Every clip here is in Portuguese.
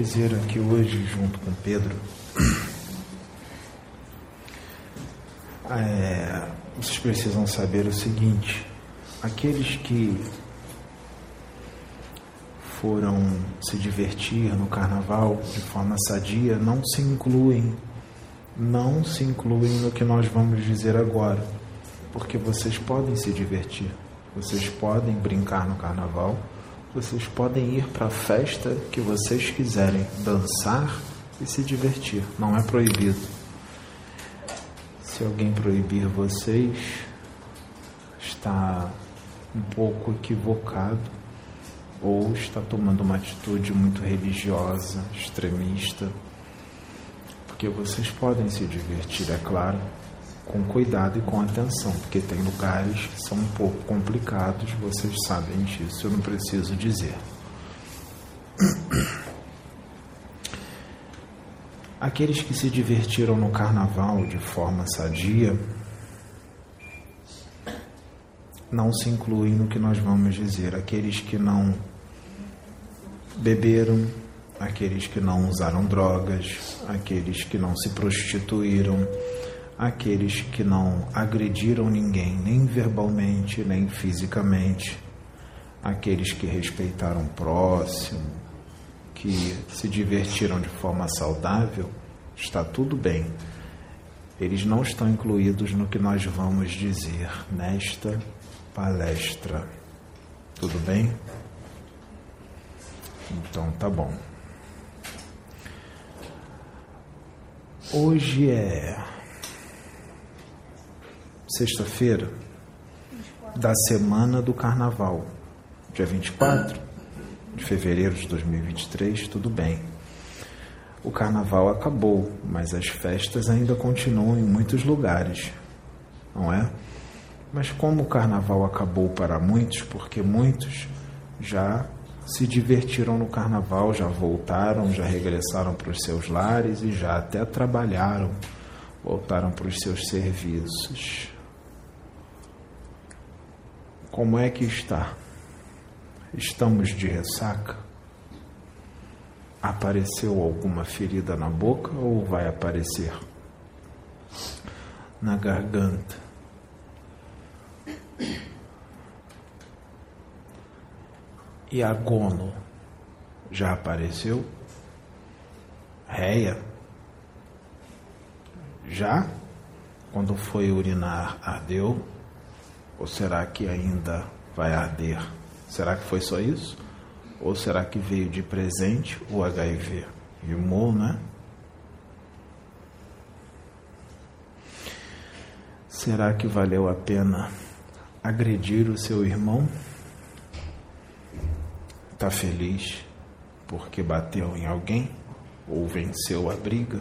dizer aqui hoje, junto com Pedro, é, vocês precisam saber o seguinte: aqueles que foram se divertir no carnaval de forma sadia não se incluem, não se incluem no que nós vamos dizer agora, porque vocês podem se divertir, vocês podem brincar no carnaval, vocês podem ir para a festa que vocês quiserem, dançar e se divertir, não é proibido. Se alguém proibir vocês, está um pouco equivocado ou está tomando uma atitude muito religiosa, extremista, porque vocês podem se divertir, é claro, com cuidado e com atenção, porque tem lugares que são um pouco complicados, vocês sabem disso, eu não preciso dizer. Aqueles que se divertiram no carnaval de forma sadia não se incluem no que nós vamos dizer. Aqueles que não beberam, aqueles que não usaram drogas, aqueles que não se prostituíram, aqueles que não agrediram ninguém, nem verbalmente, nem fisicamente, aqueles que respeitaram o próximo, que se divertiram de forma saudável, está tudo bem. Eles não estão incluídos no que nós vamos dizer nesta palestra. Tudo bem? Então tá bom. Hoje é sexta-feira da semana do carnaval, dia 24 de fevereiro de 2023, tudo bem. O carnaval acabou, mas as festas ainda continuam em muitos lugares, não é? Mas como o carnaval acabou para muitos, porque muitos já se divertiram no carnaval, já voltaram, já regressaram para os seus lares e já até trabalharam, voltaram para os seus serviços. Como é que está? Estamos de ressaca? Apareceu alguma ferida na boca ou vai aparecer? Na garganta? E a gono já apareceu? Réia? Já? Quando foi urinar, ardeu? Ou será que ainda vai arder? Será que foi só isso? Ou será que veio de presente o HIV? Rimou, né? Será que valeu a pena agredir o seu irmão? Está feliz porque bateu em alguém ou venceu a briga?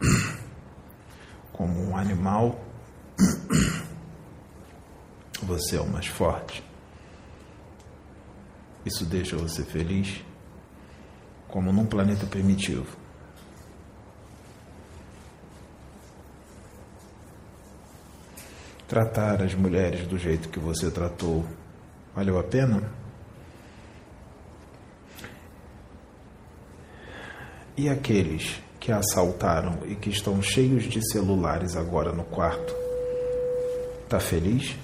Como um animal, você é o mais forte. Isso deixa você feliz? Como num planeta primitivo. Tratar as mulheres do jeito que você tratou valeu a pena? E aqueles que assaltaram e que estão cheios de celulares agora no quarto? Tá feliz?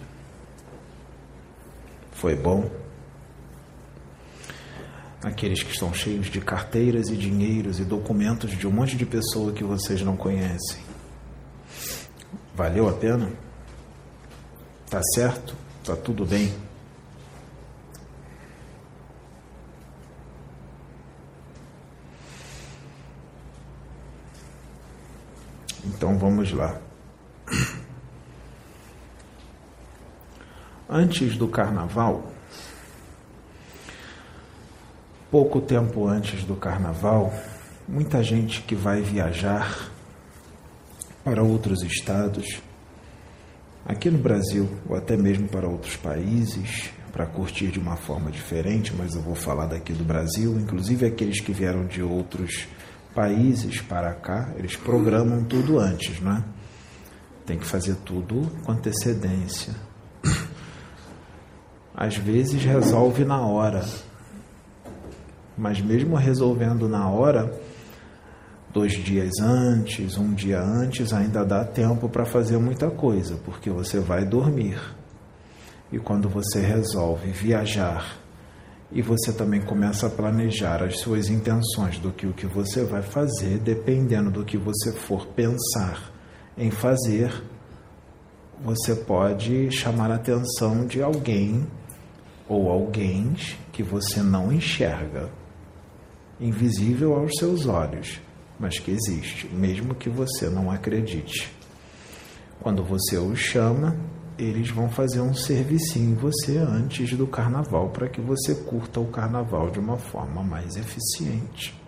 Foi bom? Aqueles que estão cheios de carteiras e dinheiros e documentos de um monte de pessoa que vocês não conhecem. Valeu a pena? Tá certo? Tá tudo bem? Então vamos lá. Antes do carnaval, pouco tempo antes do carnaval, muita gente que vai viajar para outros estados, aqui no Brasil ou até mesmo para outros países, para curtir de uma forma diferente, mas eu vou falar daqui do Brasil, inclusive aqueles que vieram de outros países para cá, eles programam tudo antes, não é? Tem que fazer tudo com antecedência. Às vezes resolve na hora. Mas mesmo resolvendo na hora, dois dias antes, um dia antes, ainda dá tempo para fazer muita coisa, porque você vai dormir. E quando você resolve viajar e você também começa a planejar as suas intenções do que o que você vai fazer, dependendo do que você for pensar em fazer, você pode chamar a atenção de alguém ou alguém que você não enxerga, invisível aos seus olhos, mas que existe, mesmo que você não acredite. Quando você os chama, eles vão fazer um servicinho em você antes do carnaval para que você curta o carnaval de uma forma mais eficiente.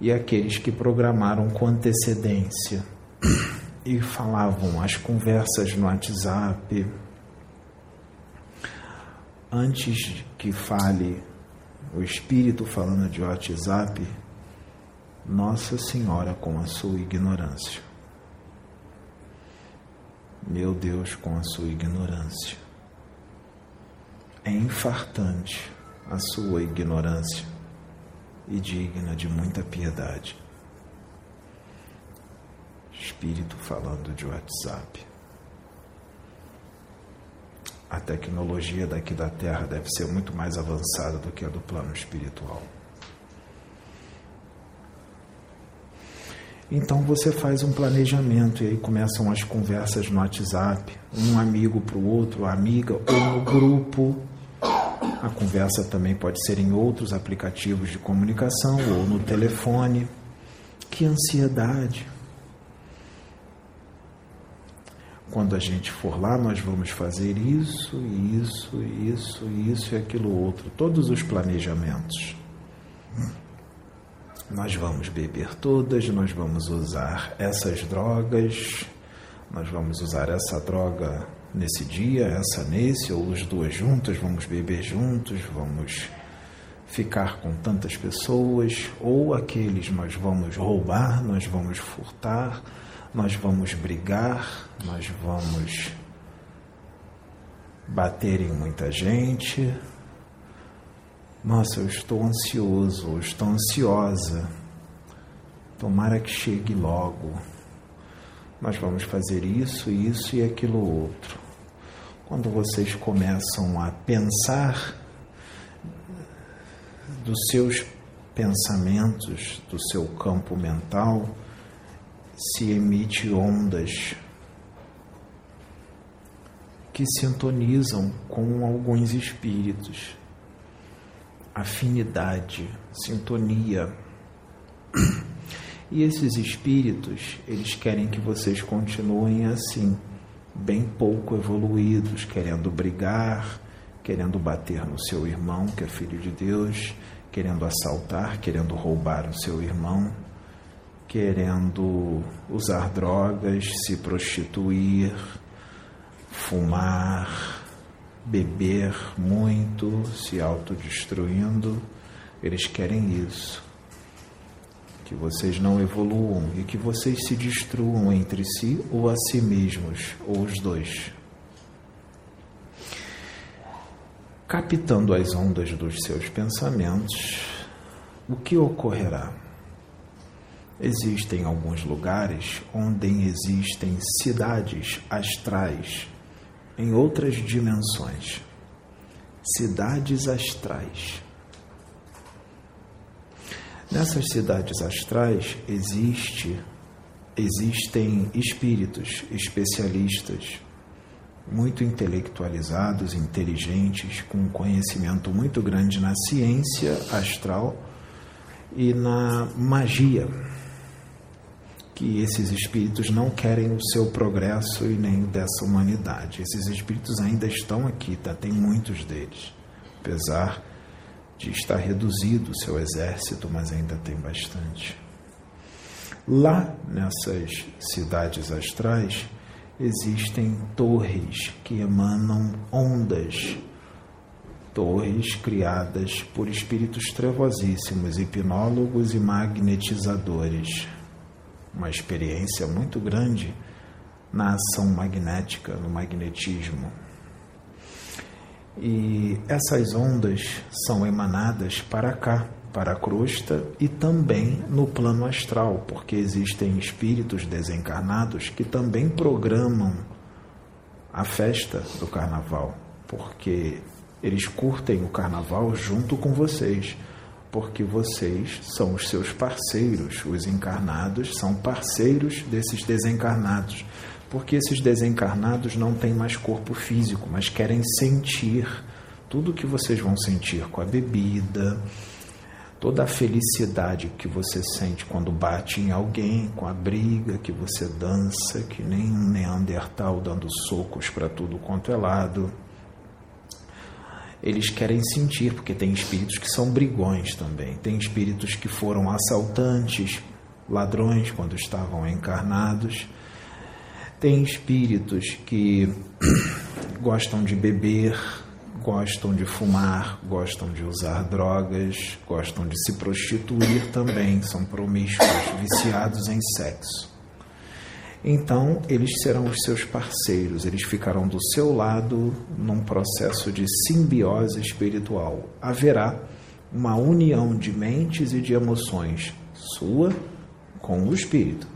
E aqueles que programaram com antecedência e falavam as conversas no WhatsApp, antes que fale o espírito falando de WhatsApp, Nossa Senhora com a sua ignorância. Meu Deus, com a sua ignorância. É infartante a sua ignorância e digna de muita piedade. Espírito falando de WhatsApp. A tecnologia daqui da Terra deve ser muito mais avançada do que a do plano espiritual. Então você faz um planejamento e aí começam as conversas no WhatsApp, um amigo para o outro, amiga, ou no grupo. A conversa também pode ser em outros aplicativos de comunicação ou no telefone. Que ansiedade! Quando a gente for lá, nós vamos fazer isso, isso, isso, isso e aquilo outro, todos os planejamentos. Nós vamos beber todas, nós vamos usar essas drogas, nós vamos usar essa droga nesse dia, essa nesse, ou as duas juntas, vamos beber juntos, vamos ficar com tantas pessoas, ou aqueles nós vamos roubar, nós vamos furtar, nós vamos brigar, nós vamos bater em muita gente, nossa, eu estou ansioso, eu estou ansiosa. Tomara que chegue logo. Nós vamos fazer isso, isso e aquilo outro. Quando vocês começam a pensar dos seus pensamentos, do seu campo mental, se emite ondas que sintonizam com alguns espíritos afinidade, sintonia. E esses espíritos, eles querem que vocês continuem assim, bem pouco evoluídos, querendo brigar, querendo bater no seu irmão, que é filho de Deus, querendo assaltar, querendo roubar o seu irmão, querendo usar drogas, se prostituir, fumar, beber muito, se autodestruindo. Eles querem isso. Que vocês não evoluam e que vocês se destruam entre si ou a si mesmos, ou os dois. Captando as ondas dos seus pensamentos, o que ocorrerá? Existem alguns lugares onde existem cidades astrais em outras dimensões, cidades astrais. Nessas cidades astrais existe, existem espíritos especialistas, muito intelectualizados, inteligentes, com conhecimento muito grande na ciência astral e na magia que esses espíritos não querem o seu progresso e nem dessa humanidade. Esses espíritos ainda estão aqui, tá? tem muitos deles, apesar de estar reduzido o seu exército, mas ainda tem bastante. Lá nessas cidades astrais existem torres que emanam ondas, torres criadas por espíritos trevosíssimos, hipnólogos e magnetizadores uma experiência muito grande na ação magnética, no magnetismo. E essas ondas são emanadas para cá, para a crosta e também no plano astral, porque existem espíritos desencarnados que também programam a festa do carnaval, porque eles curtem o carnaval junto com vocês, porque vocês são os seus parceiros, os encarnados são parceiros desses desencarnados, porque esses desencarnados não têm mais corpo físico, mas querem sentir tudo o que vocês vão sentir com a bebida, toda a felicidade que você sente quando bate em alguém, com a briga que você dança, que nem um Neandertal dando socos para tudo quanto é lado. Eles querem sentir, porque tem espíritos que são brigões também, tem espíritos que foram assaltantes, ladrões quando estavam encarnados, tem espíritos que gostam de beber, gostam de fumar, gostam de usar drogas, gostam de se prostituir também, são promíscuos, viciados em sexo. Então, eles serão os seus parceiros, eles ficarão do seu lado num processo de simbiose espiritual. Haverá uma união de mentes e de emoções sua com o espírito.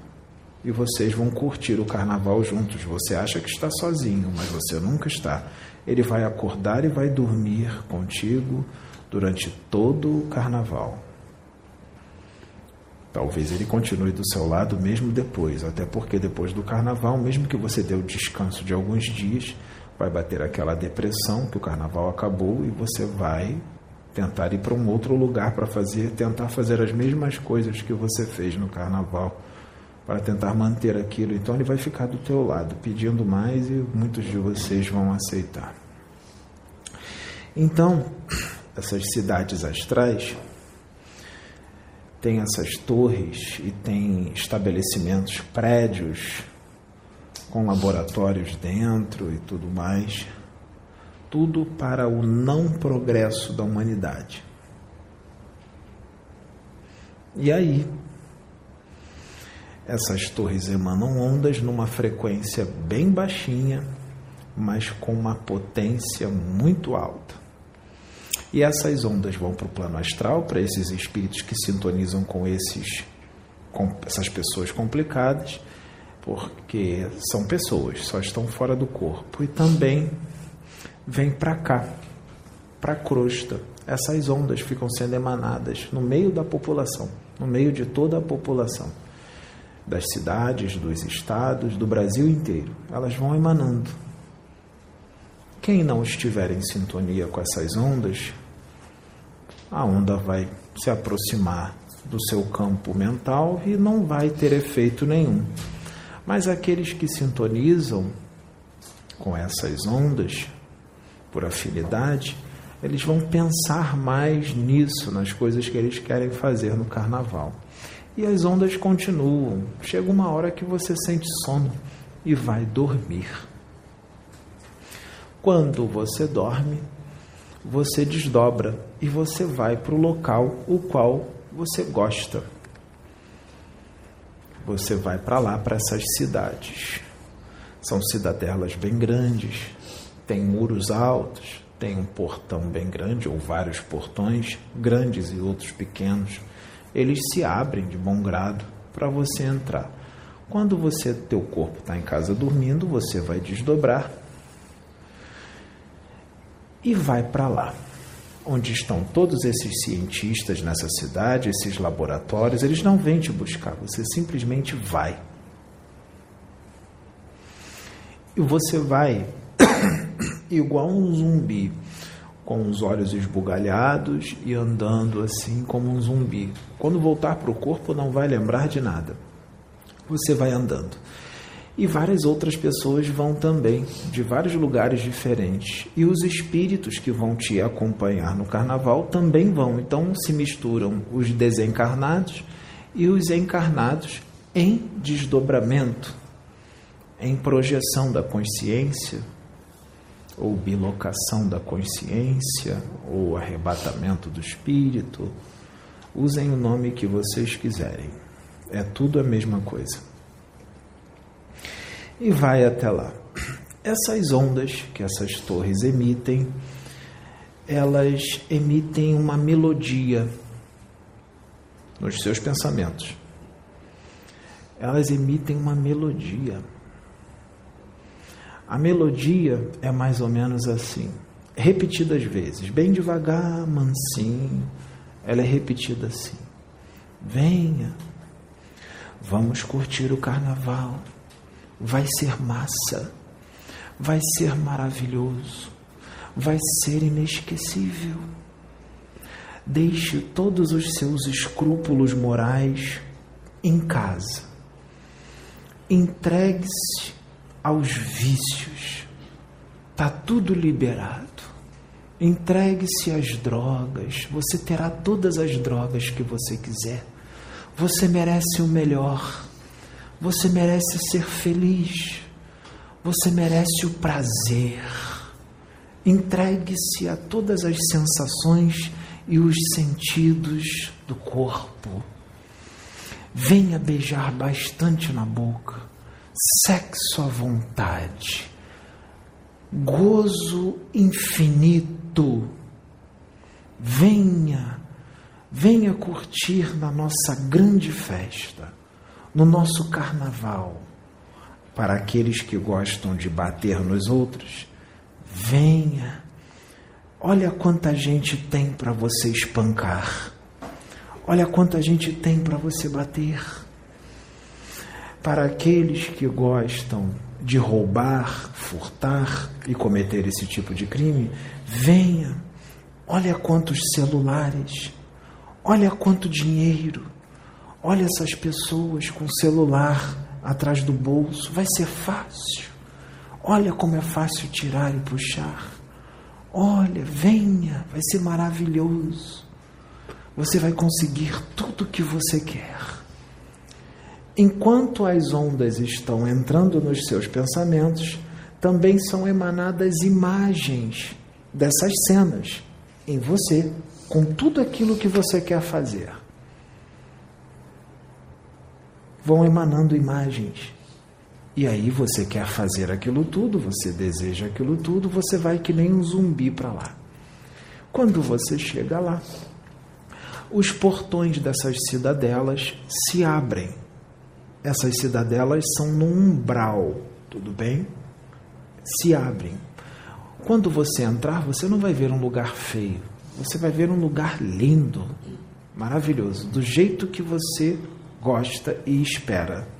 E vocês vão curtir o carnaval juntos. Você acha que está sozinho, mas você nunca está. Ele vai acordar e vai dormir contigo durante todo o carnaval. Talvez ele continue do seu lado mesmo depois, até porque depois do carnaval, mesmo que você dê o descanso de alguns dias, vai bater aquela depressão que o carnaval acabou e você vai tentar ir para um outro lugar para fazer, tentar fazer as mesmas coisas que você fez no carnaval para tentar manter aquilo. Então ele vai ficar do teu lado, pedindo mais e muitos de vocês vão aceitar. Então, essas cidades astrais tem essas torres e tem estabelecimentos, prédios com laboratórios dentro e tudo mais. Tudo para o não progresso da humanidade. E aí, essas torres emanam ondas numa frequência bem baixinha, mas com uma potência muito alta. E essas ondas vão para o plano astral, para esses espíritos que sintonizam com esses com essas pessoas complicadas, porque são pessoas, só estão fora do corpo. E também vem para cá, para a crosta. Essas ondas ficam sendo emanadas no meio da população, no meio de toda a população, das cidades, dos estados, do Brasil inteiro. Elas vão emanando. Quem não estiver em sintonia com essas ondas a onda vai se aproximar do seu campo mental e não vai ter efeito nenhum. Mas aqueles que sintonizam com essas ondas, por afinidade, eles vão pensar mais nisso, nas coisas que eles querem fazer no carnaval. E as ondas continuam. Chega uma hora que você sente sono e vai dormir. Quando você dorme, você desdobra e você vai para o local o qual você gosta. Você vai para lá, para essas cidades. São cidadelas bem grandes, tem muros altos, tem um portão bem grande, ou vários portões, grandes e outros pequenos. Eles se abrem de bom grado para você entrar. Quando você teu corpo está em casa dormindo, você vai desdobrar e vai para lá. Onde estão todos esses cientistas nessa cidade, esses laboratórios, eles não vêm te buscar, você simplesmente vai. E você vai igual um zumbi, com os olhos esbugalhados e andando assim como um zumbi. Quando voltar para o corpo, não vai lembrar de nada. Você vai andando. E várias outras pessoas vão também, de vários lugares diferentes. E os espíritos que vão te acompanhar no carnaval também vão. Então se misturam os desencarnados e os encarnados em desdobramento, em projeção da consciência, ou bilocação da consciência, ou arrebatamento do espírito. Usem o nome que vocês quiserem. É tudo a mesma coisa e vai até lá. Essas ondas que essas torres emitem elas emitem uma melodia nos seus pensamentos. Elas emitem uma melodia. A melodia é mais ou menos assim, repetidas vezes, bem devagar, mansinho, ela é repetida assim. Venha, vamos curtir o carnaval, vai ser massa, vai ser maravilhoso, vai ser inesquecível. Deixe todos os seus escrúpulos morais em casa. Entregue-se aos vícios. Tá tudo liberado. Entregue-se às drogas. Você terá todas as drogas que você quiser. Você merece o melhor. Você merece ser feliz. Você merece o prazer. Entregue-se a todas as sensações e os sentidos do corpo. Venha beijar bastante na boca, sexo à vontade, gozo infinito. Venha, venha curtir na nossa grande festa, no nosso carnaval. Para aqueles que gostam de bater nos outros, venha Olha quanta gente tem para você espancar. Olha quanta gente tem para você bater. Para aqueles que gostam de roubar, furtar e cometer esse tipo de crime, venha. Olha quantos celulares. Olha quanto dinheiro. Olha essas pessoas com celular atrás do bolso. Vai ser fácil. Olha como é fácil tirar e puxar. Olha, venha, vai ser maravilhoso. Você vai conseguir tudo o que você quer. Enquanto as ondas estão entrando nos seus pensamentos, também são emanadas imagens dessas cenas em você, com tudo aquilo que você quer fazer. Vão emanando imagens. E aí você quer fazer aquilo tudo, você deseja aquilo tudo, você vai que nem um zumbi para lá. Quando você chega lá, os portões dessas cidadelas se abrem. Essas cidadelas são no umbral, tudo bem? Se abrem. Quando você entrar, você não vai ver um lugar feio, você vai ver um lugar lindo, maravilhoso, do jeito que você gosta e espera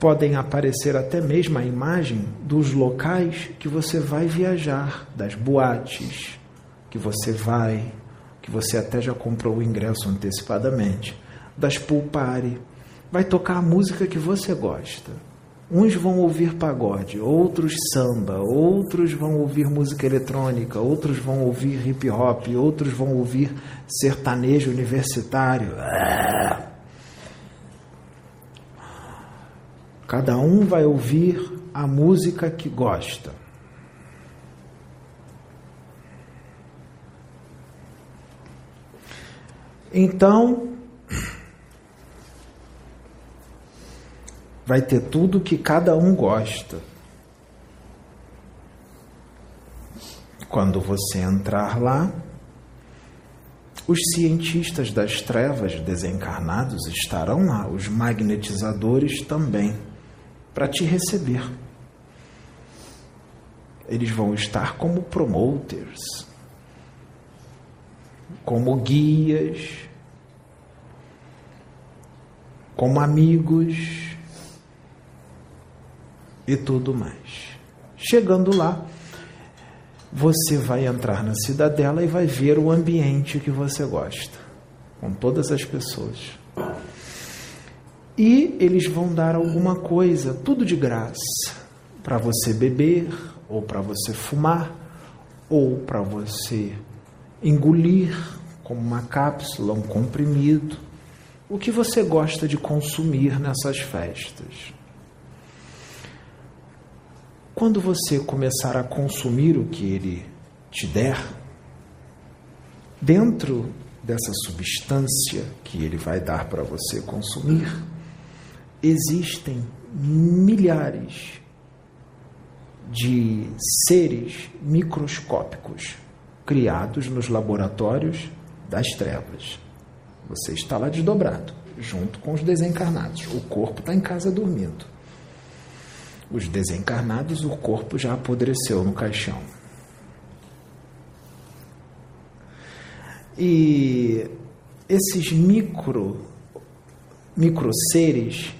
podem aparecer até mesmo a imagem dos locais que você vai viajar, das boates que você vai, que você até já comprou o ingresso antecipadamente, das pool party. Vai tocar a música que você gosta. Uns vão ouvir pagode, outros samba, outros vão ouvir música eletrônica, outros vão ouvir hip hop, outros vão ouvir sertanejo universitário. Ah! Cada um vai ouvir a música que gosta. Então, vai ter tudo que cada um gosta. Quando você entrar lá, os cientistas das trevas desencarnados estarão lá, os magnetizadores também para te receber. Eles vão estar como promoters, como guias, como amigos e tudo mais. Chegando lá, você vai entrar na cidadela e vai ver o ambiente que você gosta, com todas as pessoas e eles vão dar alguma coisa, tudo de graça, para você beber, ou para você fumar, ou para você engolir como uma cápsula, um comprimido, o que você gosta de consumir nessas festas. Quando você começar a consumir o que ele te der, dentro dessa substância que ele vai dar para você consumir, existem milhares de seres microscópicos criados nos laboratórios das trevas. Você está lá desdobrado, junto com os desencarnados. O corpo está em casa dormindo. Os desencarnados, o corpo já apodreceu no caixão. E esses micro, seres,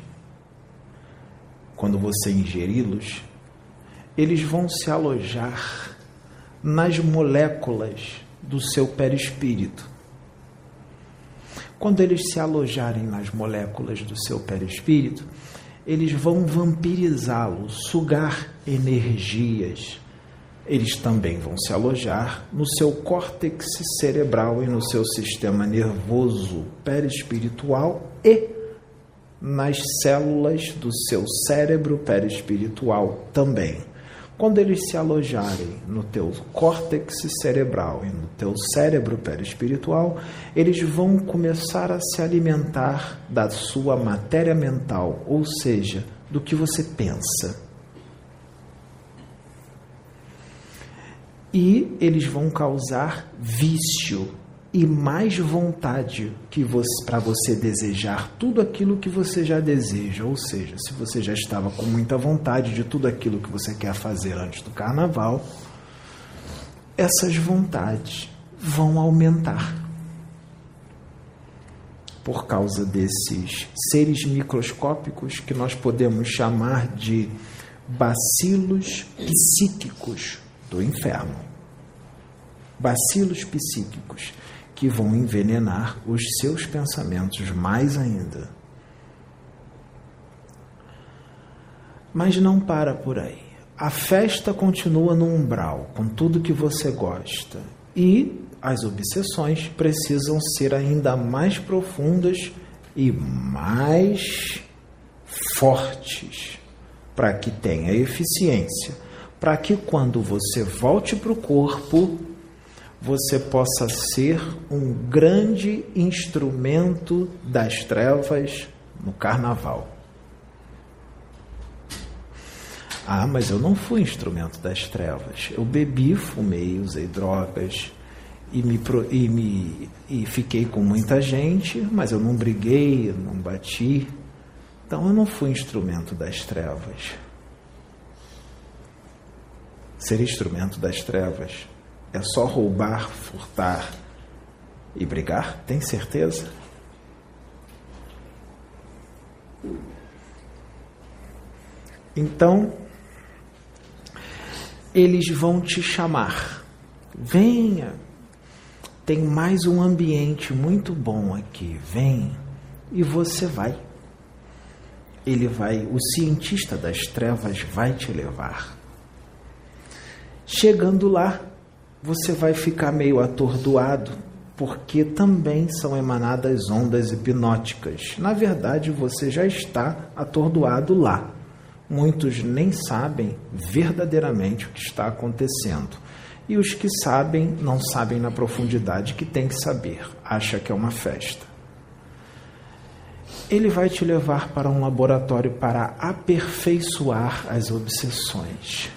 quando você ingeri-los, eles vão se alojar nas moléculas do seu perispírito. Quando eles se alojarem nas moléculas do seu perispírito, eles vão vampirizá-lo, sugar energias. Eles também vão se alojar no seu córtex cerebral e no seu sistema nervoso perispiritual e nas células do seu cérebro perispiritual também. Quando eles se alojarem no teu córtex cerebral e no teu cérebro perispiritual, eles vão começar a se alimentar da sua matéria mental, ou seja, do que você pensa. E eles vão causar vício e mais vontade que para você desejar tudo aquilo que você já deseja. Ou seja, se você já estava com muita vontade de tudo aquilo que você quer fazer antes do carnaval, essas vontades vão aumentar. Por causa desses seres microscópicos que nós podemos chamar de bacilos psíquicos do inferno. Bacilos psíquicos que vão envenenar os seus pensamentos mais ainda. Mas não para por aí. A festa continua no umbral, com tudo que você gosta. E as obsessões precisam ser ainda mais profundas e mais fortes para que tenha eficiência, para que quando você volte para o corpo, você possa ser um grande instrumento das trevas no carnaval. Ah, mas eu não fui instrumento das trevas. Eu bebi, fumei, usei drogas e me, e me e fiquei com muita gente, mas eu não briguei, não bati. Então eu não fui instrumento das trevas. Ser instrumento das trevas é só roubar, furtar e brigar? Tem certeza? Então, eles vão te chamar. Venha. Tem mais um ambiente muito bom aqui. Vem. E você vai. Ele vai, o cientista das trevas vai te levar. Chegando lá, você vai ficar meio atordoado, porque também são emanadas ondas hipnóticas. Na verdade, você já está atordoado lá. Muitos nem sabem verdadeiramente o que está acontecendo. E os que sabem, não sabem na profundidade que tem que saber, acha que é uma festa. Ele vai te levar para um laboratório para aperfeiçoar as obsessões.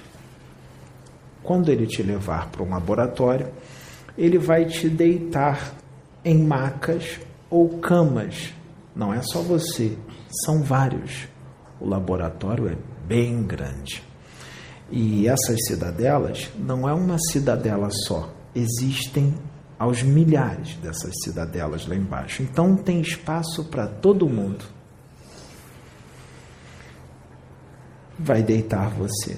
Quando ele te levar para um laboratório, ele vai te deitar em macas ou camas. Não é só você, são vários. O laboratório é bem grande. E essas cidadelas não é uma cidadela só, existem aos milhares dessas cidadelas lá embaixo. Então tem espaço para todo mundo. Vai deitar você.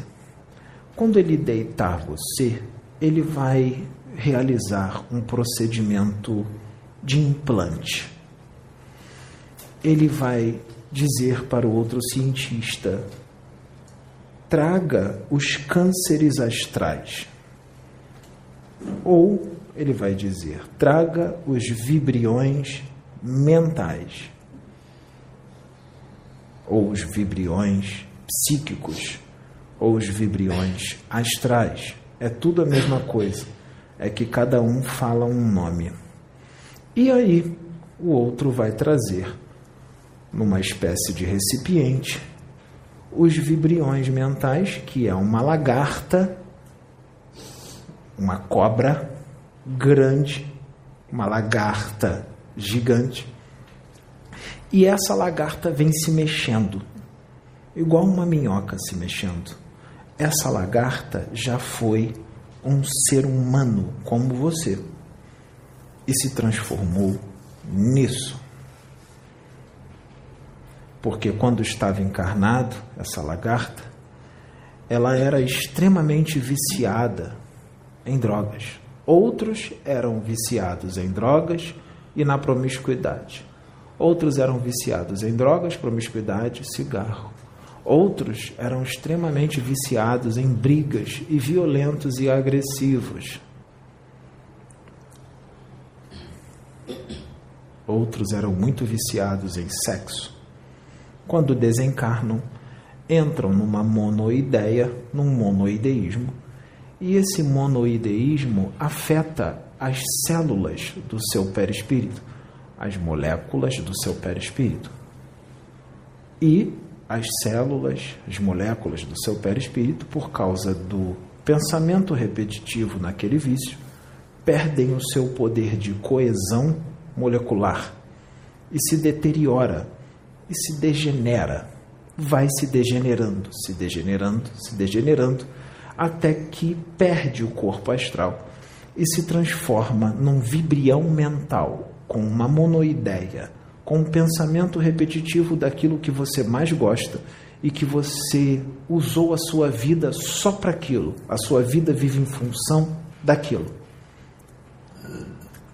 Quando ele deitar você, ele vai realizar um procedimento de implante. Ele vai dizer para o outro cientista: traga os cânceres astrais. Ou ele vai dizer: traga os vibriões mentais. Ou os vibriões psíquicos ou os vibriões astrais. É tudo a mesma coisa. É que cada um fala um nome. E aí o outro vai trazer, numa espécie de recipiente, os vibriões mentais, que é uma lagarta, uma cobra grande, uma lagarta gigante. E essa lagarta vem se mexendo, igual uma minhoca se mexendo. Essa lagarta já foi um ser humano como você e se transformou nisso. Porque quando estava encarnado, essa lagarta, ela era extremamente viciada em drogas. Outros eram viciados em drogas e na promiscuidade. Outros eram viciados em drogas, promiscuidade, cigarro. Outros eram extremamente viciados em brigas e violentos e agressivos. Outros eram muito viciados em sexo. Quando desencarnam, entram numa monoideia, num monoideísmo, e esse monoideísmo afeta as células do seu perispírito, as moléculas do seu perispírito. E as células, as moléculas do seu perispírito, por causa do pensamento repetitivo naquele vício, perdem o seu poder de coesão molecular e se deteriora e se degenera, vai se degenerando, se degenerando, se degenerando, até que perde o corpo astral e se transforma num vibrião mental com uma monoideia com um pensamento repetitivo daquilo que você mais gosta e que você usou a sua vida só para aquilo. A sua vida vive em função daquilo.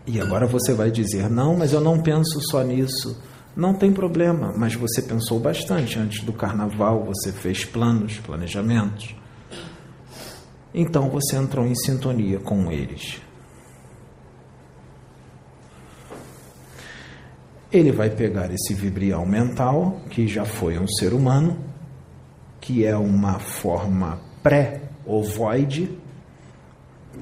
E agora você vai dizer: não, mas eu não penso só nisso. Não tem problema, mas você pensou bastante antes do carnaval, você fez planos, planejamentos. Então você entrou em sintonia com eles. Ele vai pegar esse vibrião mental, que já foi um ser humano, que é uma forma pré-ovoide.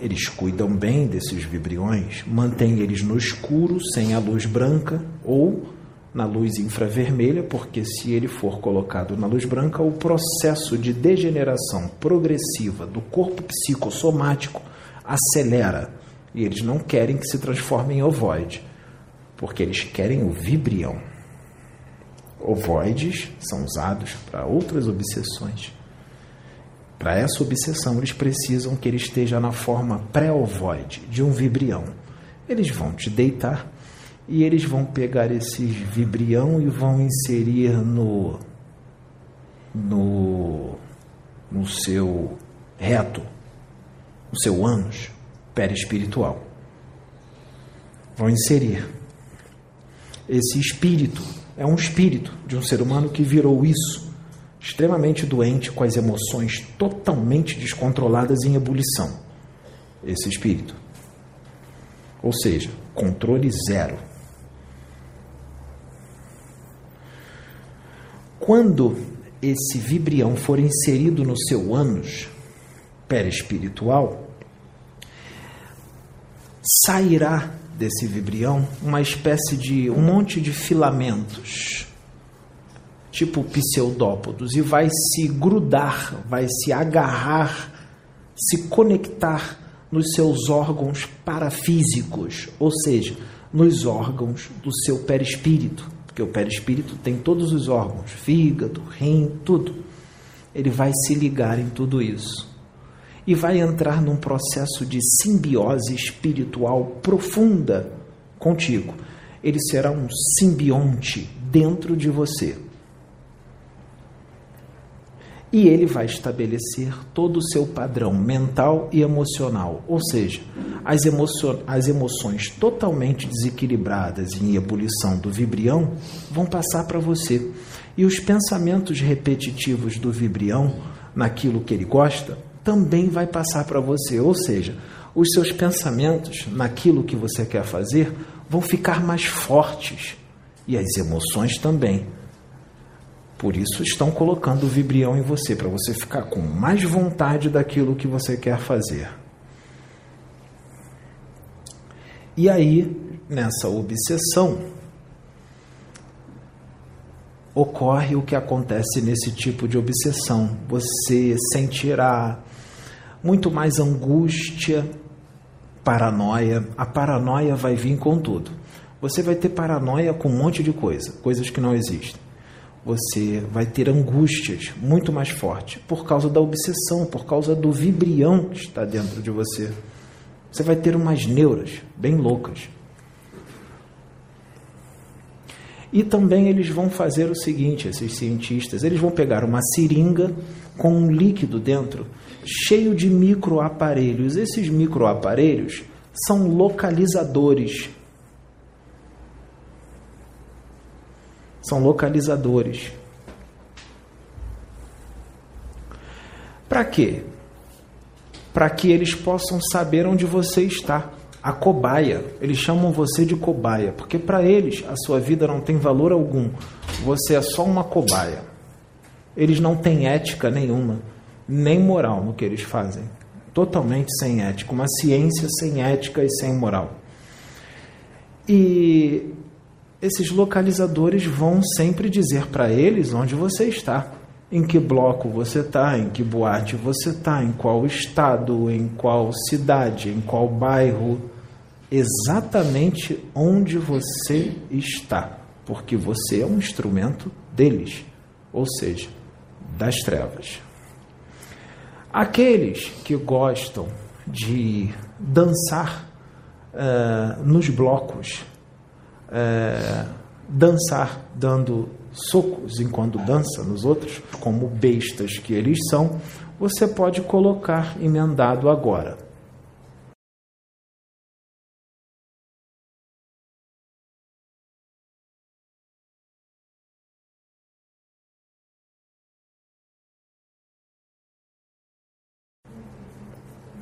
Eles cuidam bem desses vibriões, mantêm eles no escuro, sem a luz branca ou na luz infravermelha, porque se ele for colocado na luz branca, o processo de degeneração progressiva do corpo psicossomático acelera e eles não querem que se transforme em ovoide porque eles querem o vibrião. Ovoides são usados para outras obsessões. Para essa obsessão, eles precisam que ele esteja na forma pré-ovoide, de um vibrião. Eles vão te deitar e eles vão pegar esse vibrião e vão inserir no, no, no seu reto, no seu ânus perispiritual. Vão inserir esse espírito. É um espírito de um ser humano que virou isso, extremamente doente, com as emoções totalmente descontroladas em ebulição. Esse espírito. Ou seja, controle zero. Quando esse vibrião for inserido no seu ânus perispiritual, sairá desse vibrião uma espécie de um monte de filamentos, tipo pseudópodos, e vai se grudar, vai se agarrar, se conectar nos seus órgãos parafísicos, ou seja, nos órgãos do seu perispírito, porque o perispírito tem todos os órgãos, fígado, rim, tudo. Ele vai se ligar em tudo isso e vai entrar num processo de simbiose espiritual profunda contigo. Ele será um simbionte dentro de você. E ele vai estabelecer todo o seu padrão mental e emocional, ou seja, as, as emoções totalmente desequilibradas em ebulição do vibrião vão passar para você. E os pensamentos repetitivos do vibrião, naquilo que ele gosta, também vai passar para você. Ou seja, os seus pensamentos naquilo que você quer fazer vão ficar mais fortes e as emoções também. Por isso estão colocando o vibrião em você, para você ficar com mais vontade daquilo que você quer fazer. E aí, nessa obsessão, ocorre o que acontece nesse tipo de obsessão. Você sentirá muito mais angústia, paranoia. A paranoia vai vir com tudo. Você vai ter paranoia com um monte de coisa, coisas que não existem. Você vai ter angústias muito mais fortes por causa da obsessão, por causa do vibrião que está dentro de você. Você vai ter umas neuras bem loucas. E também eles vão fazer o seguinte, esses cientistas, eles vão pegar uma seringa com um líquido dentro, cheio de microaparelhos. Esses microaparelhos são localizadores. São localizadores. Para quê? Para que eles possam saber onde você está a cobaia. Eles chamam você de cobaia, porque para eles a sua vida não tem valor algum. Você é só uma cobaia. Eles não têm ética nenhuma, nem moral no que eles fazem. Totalmente sem ética, uma ciência sem ética e sem moral. E esses localizadores vão sempre dizer para eles onde você está, em que bloco você está, em que boate você está, em qual estado, em qual cidade, em qual bairro, exatamente onde você está, porque você é um instrumento deles, ou seja, das trevas. Aqueles que gostam de dançar uh, nos blocos, uh, dançar dando socos enquanto dança nos outros, como bestas que eles são, você pode colocar emendado agora.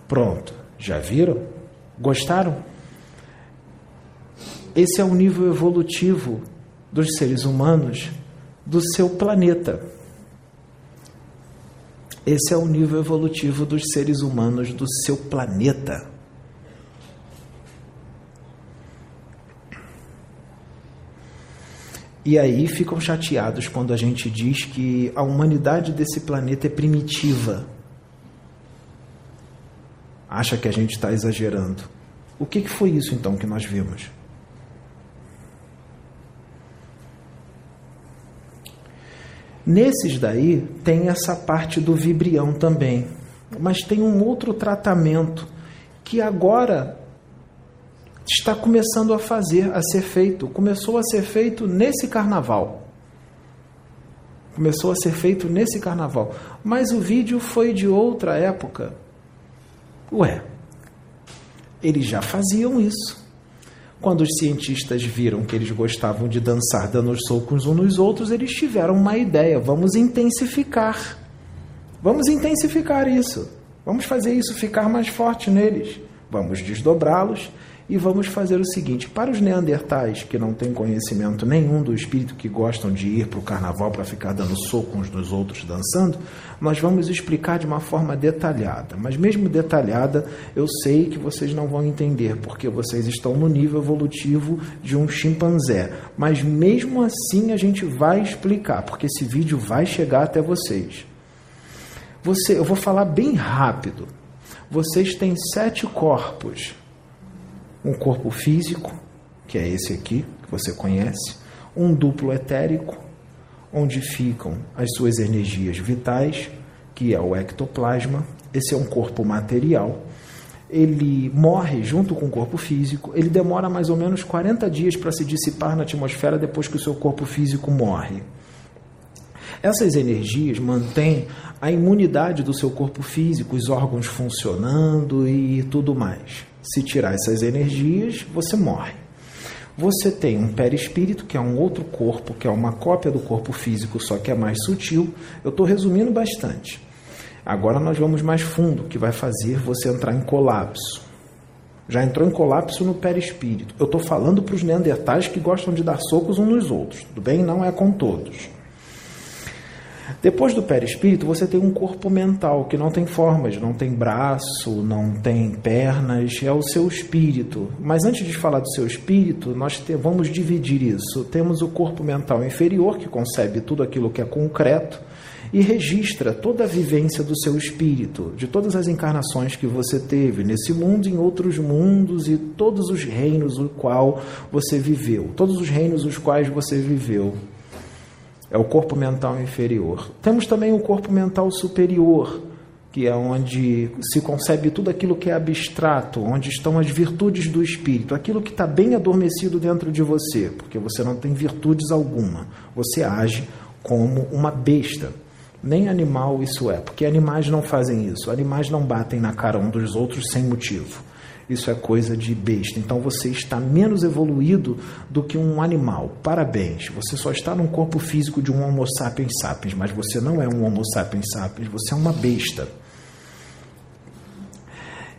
Pronto, já viram? Gostaram? Esse é o nível evolutivo dos seres humanos do seu planeta. Esse é o nível evolutivo dos seres humanos do seu planeta. E aí ficam chateados quando a gente diz que a humanidade desse planeta é primitiva. Acha que a gente está exagerando. O que, que foi isso então que nós vimos? Nesses daí tem essa parte do vibrião também, mas tem um outro tratamento que agora está começando a fazer, a ser feito. Começou a ser feito nesse carnaval. Começou a ser feito nesse carnaval. Mas o vídeo foi de outra época. Ué, eles já faziam isso. Quando os cientistas viram que eles gostavam de dançar dando os socos uns nos outros, eles tiveram uma ideia: vamos intensificar. Vamos intensificar isso. Vamos fazer isso ficar mais forte neles. Vamos desdobrá-los e vamos fazer o seguinte: para os neandertais que não têm conhecimento nenhum do espírito, que gostam de ir para o carnaval para ficar dando soco uns nos outros dançando, nós vamos explicar de uma forma detalhada. Mas, mesmo detalhada, eu sei que vocês não vão entender, porque vocês estão no nível evolutivo de um chimpanzé. Mas, mesmo assim, a gente vai explicar, porque esse vídeo vai chegar até vocês. Você, eu vou falar bem rápido. Vocês têm sete corpos um corpo físico, que é esse aqui, que você conhece, um duplo etérico, onde ficam as suas energias vitais, que é o ectoplasma. Esse é um corpo material. Ele morre junto com o corpo físico. Ele demora mais ou menos 40 dias para se dissipar na atmosfera depois que o seu corpo físico morre. Essas energias mantêm a imunidade do seu corpo físico, os órgãos funcionando e tudo mais. Se tirar essas energias, você morre. Você tem um perispírito, que é um outro corpo, que é uma cópia do corpo físico, só que é mais sutil. Eu estou resumindo bastante. Agora nós vamos mais fundo, que vai fazer você entrar em colapso. Já entrou em colapso no perispírito. Eu estou falando para os neandertais que gostam de dar socos uns nos outros. Tudo bem? Não é com todos. Depois do perispírito, você tem um corpo mental que não tem formas, não tem braço, não tem pernas, é o seu espírito. Mas antes de falar do seu espírito, nós te, vamos dividir isso. Temos o corpo mental inferior, que concebe tudo aquilo que é concreto, e registra toda a vivência do seu espírito, de todas as encarnações que você teve nesse mundo, em outros mundos e todos os reinos o qual você viveu, todos os reinos os quais você viveu. É o corpo mental inferior. Temos também o corpo mental superior, que é onde se concebe tudo aquilo que é abstrato, onde estão as virtudes do espírito, aquilo que está bem adormecido dentro de você, porque você não tem virtudes alguma, você age como uma besta. Nem animal isso é, porque animais não fazem isso, animais não batem na cara um dos outros sem motivo. Isso é coisa de besta. Então você está menos evoluído do que um animal. Parabéns. Você só está num corpo físico de um Homo sapiens sapiens, mas você não é um Homo sapiens sapiens, você é uma besta.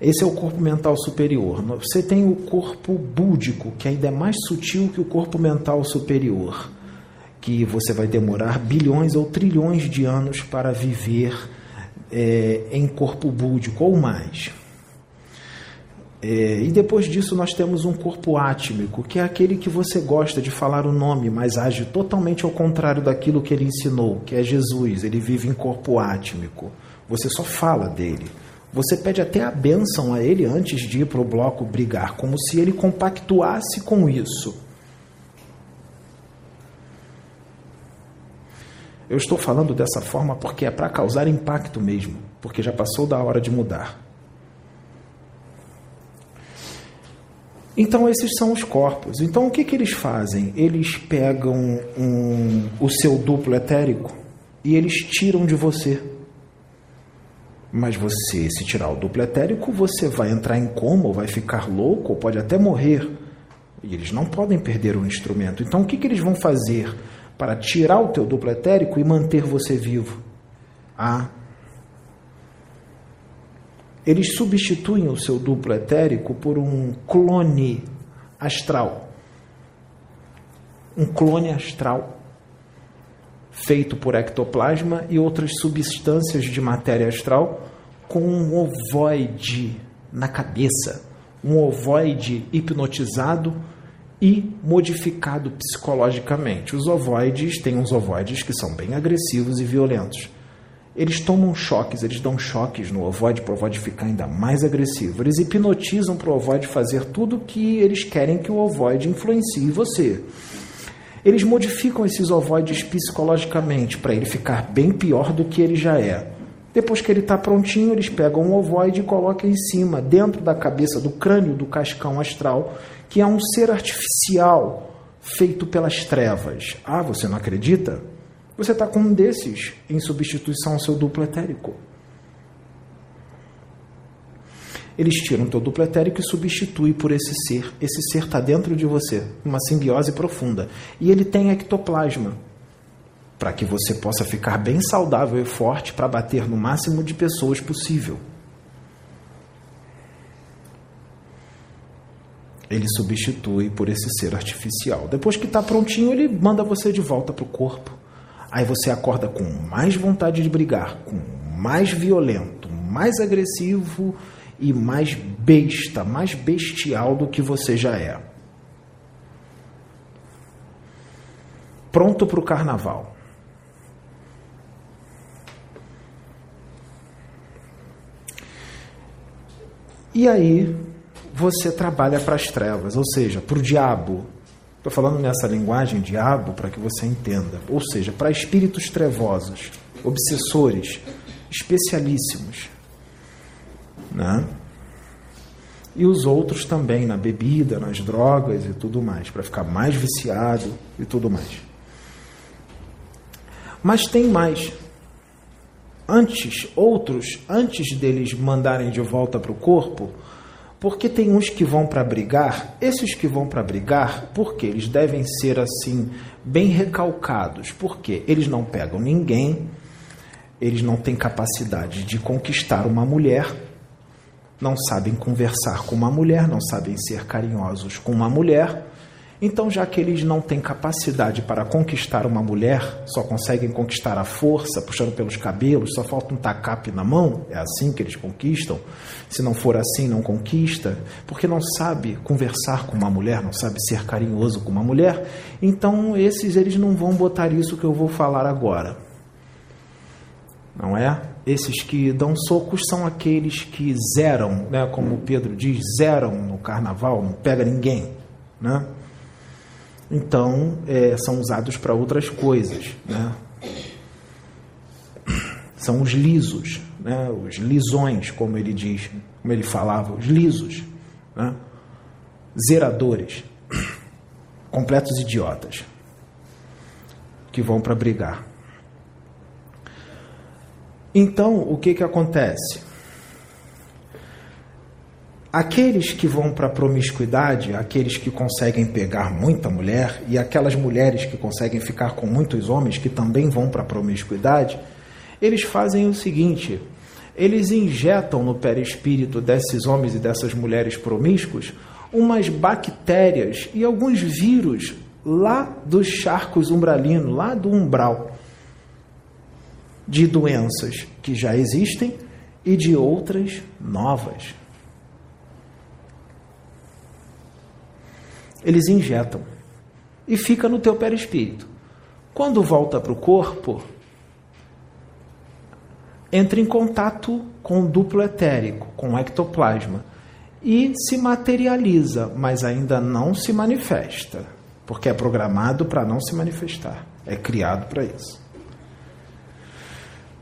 Esse é o corpo mental superior. Você tem o corpo búdico, que ainda é mais sutil que o corpo mental superior, que você vai demorar bilhões ou trilhões de anos para viver é, em corpo búdico ou mais. É, e depois disso nós temos um corpo átmico, que é aquele que você gosta de falar o nome, mas age totalmente ao contrário daquilo que ele ensinou, que é Jesus. Ele vive em corpo átmico. Você só fala dele. Você pede até a bênção a ele antes de ir para o bloco brigar, como se ele compactuasse com isso. Eu estou falando dessa forma porque é para causar impacto mesmo, porque já passou da hora de mudar. Então, esses são os corpos. Então, o que, que eles fazem? Eles pegam um, o seu duplo etérico e eles tiram de você. Mas você, se tirar o duplo etérico, você vai entrar em coma, vai ficar louco, ou pode até morrer. E eles não podem perder o instrumento. Então, o que, que eles vão fazer para tirar o teu duplo etérico e manter você vivo? Ah, eles substituem o seu duplo etérico por um clone astral. Um clone astral feito por ectoplasma e outras substâncias de matéria astral, com um ovoide na cabeça, um ovoide hipnotizado e modificado psicologicamente. Os ovoides têm uns ovoides que são bem agressivos e violentos. Eles tomam choques, eles dão choques no ovoide para o ovoide ficar ainda mais agressivo. Eles hipnotizam para o ovoide fazer tudo o que eles querem que o ovoide influencie você. Eles modificam esses ovoides psicologicamente para ele ficar bem pior do que ele já é. Depois que ele está prontinho, eles pegam um ovoide e colocam em cima, dentro da cabeça, do crânio do cascão astral, que é um ser artificial feito pelas trevas. Ah, você não acredita? Você está com um desses em substituição ao seu duplo etérico. eles tiram teu duplo etérico e substituem por esse ser. Esse ser está dentro de você, uma simbiose profunda. E ele tem ectoplasma, para que você possa ficar bem saudável e forte para bater no máximo de pessoas possível. Ele substitui por esse ser artificial. Depois que está prontinho, ele manda você de volta para o corpo. Aí você acorda com mais vontade de brigar, com mais violento, mais agressivo e mais besta, mais bestial do que você já é. Pronto para o carnaval. E aí você trabalha para as trevas, ou seja, para o diabo. Estou falando nessa linguagem diabo para que você entenda. Ou seja, para espíritos trevosos, obsessores, especialíssimos né? E os outros também, na bebida, nas drogas e tudo mais, para ficar mais viciado e tudo mais. Mas tem mais. Antes, outros, antes deles mandarem de volta para o corpo, porque tem uns que vão para brigar, esses que vão para brigar, porque eles devem ser assim, bem recalcados, porque eles não pegam ninguém, eles não têm capacidade de conquistar uma mulher, não sabem conversar com uma mulher, não sabem ser carinhosos com uma mulher. Então, já que eles não têm capacidade para conquistar uma mulher, só conseguem conquistar a força, puxando pelos cabelos, só falta um tacape na mão, é assim que eles conquistam. Se não for assim, não conquista, porque não sabe conversar com uma mulher, não sabe ser carinhoso com uma mulher. Então, esses eles não vão botar isso que eu vou falar agora. não é? Esses que dão socos são aqueles que zeram, né? como o Pedro diz, zeram no carnaval, não pega ninguém. Né? Então, é, são usados para outras coisas. Né? São os lisos, né? os lisões, como ele diz, como ele falava, os lisos. Né? Zeradores, completos idiotas, que vão para brigar. Então, o que, que acontece? Aqueles que vão para a promiscuidade, aqueles que conseguem pegar muita mulher, e aquelas mulheres que conseguem ficar com muitos homens que também vão para a promiscuidade, eles fazem o seguinte: eles injetam no perispírito desses homens e dessas mulheres promíscuos umas bactérias e alguns vírus lá dos charcos umbralinos, lá do umbral de doenças que já existem e de outras novas. Eles injetam e fica no teu perispírito. Quando volta para o corpo, entra em contato com o duplo etérico, com o ectoplasma, e se materializa, mas ainda não se manifesta, porque é programado para não se manifestar, é criado para isso.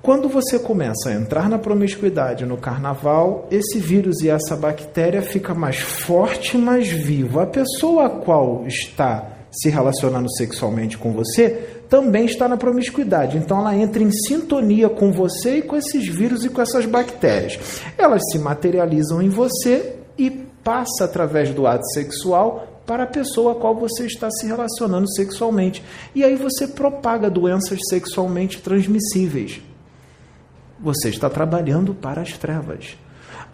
Quando você começa a entrar na promiscuidade no carnaval, esse vírus e essa bactéria fica mais forte, mais vivo. A pessoa a qual está se relacionando sexualmente com você também está na promiscuidade. Então ela entra em sintonia com você e com esses vírus e com essas bactérias. Elas se materializam em você e passa através do ato sexual para a pessoa a qual você está se relacionando sexualmente. E aí você propaga doenças sexualmente transmissíveis. Você está trabalhando para as trevas.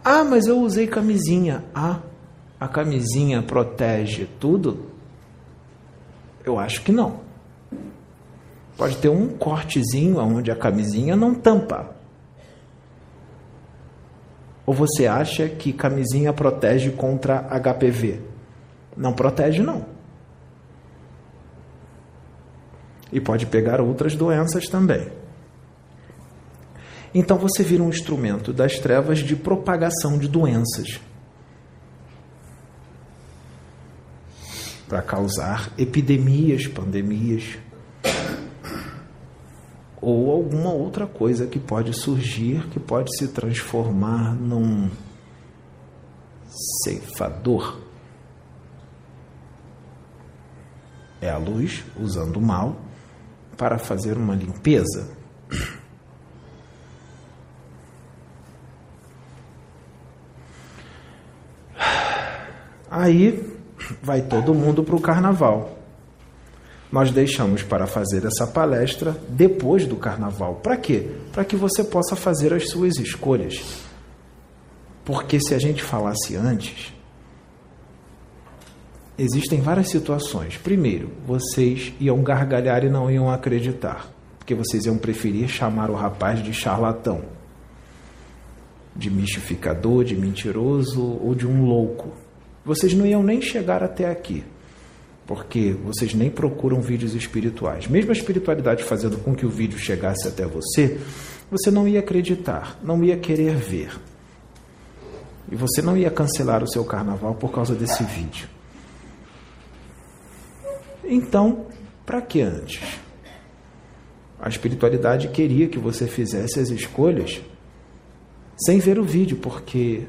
Ah, mas eu usei camisinha. Ah, a camisinha protege tudo? Eu acho que não. Pode ter um cortezinho onde a camisinha não tampa. Ou você acha que camisinha protege contra HPV? Não protege, não. E pode pegar outras doenças também. Então você vira um instrumento das trevas de propagação de doenças. Para causar epidemias, pandemias. Ou alguma outra coisa que pode surgir, que pode se transformar num ceifador. É a luz usando o mal para fazer uma limpeza Aí vai todo mundo para o carnaval. Nós deixamos para fazer essa palestra depois do carnaval. Para quê? Para que você possa fazer as suas escolhas. Porque se a gente falasse antes, existem várias situações. Primeiro, vocês iam gargalhar e não iam acreditar, porque vocês iam preferir chamar o rapaz de charlatão, de mistificador, de mentiroso ou de um louco vocês não iam nem chegar até aqui, porque vocês nem procuram vídeos espirituais. Mesmo a espiritualidade fazendo com que o vídeo chegasse até você, você não ia acreditar, não ia querer ver. E você não ia cancelar o seu carnaval por causa desse vídeo. Então, para que antes? A espiritualidade queria que você fizesse as escolhas sem ver o vídeo, porque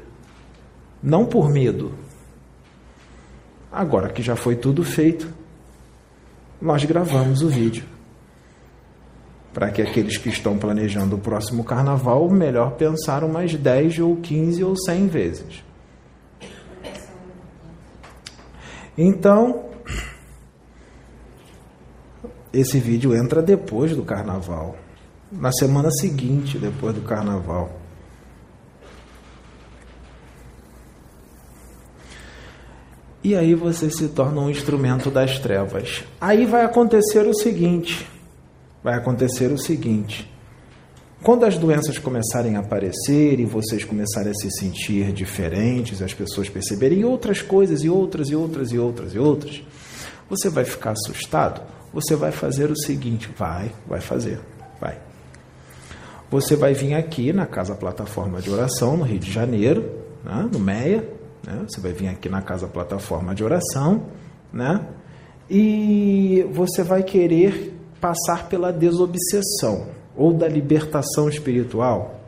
não por medo, Agora que já foi tudo feito, nós gravamos o vídeo. Para que aqueles que estão planejando o próximo carnaval, melhor pensar umas 10 ou 15 ou 100 vezes. Então, esse vídeo entra depois do carnaval, na semana seguinte, depois do carnaval. E aí você se torna um instrumento das trevas. Aí vai acontecer o seguinte: vai acontecer o seguinte. Quando as doenças começarem a aparecer e vocês começarem a se sentir diferentes, as pessoas perceberem outras coisas e outras e outras e outras e outras, você vai ficar assustado? Você vai fazer o seguinte: vai, vai fazer, vai. você vai vir aqui na Casa Plataforma de Oração, no Rio de Janeiro, né? no MEIA, né? você vai vir aqui na Casa Plataforma de Oração, né? e você vai querer passar pela desobsessão ou da libertação espiritual.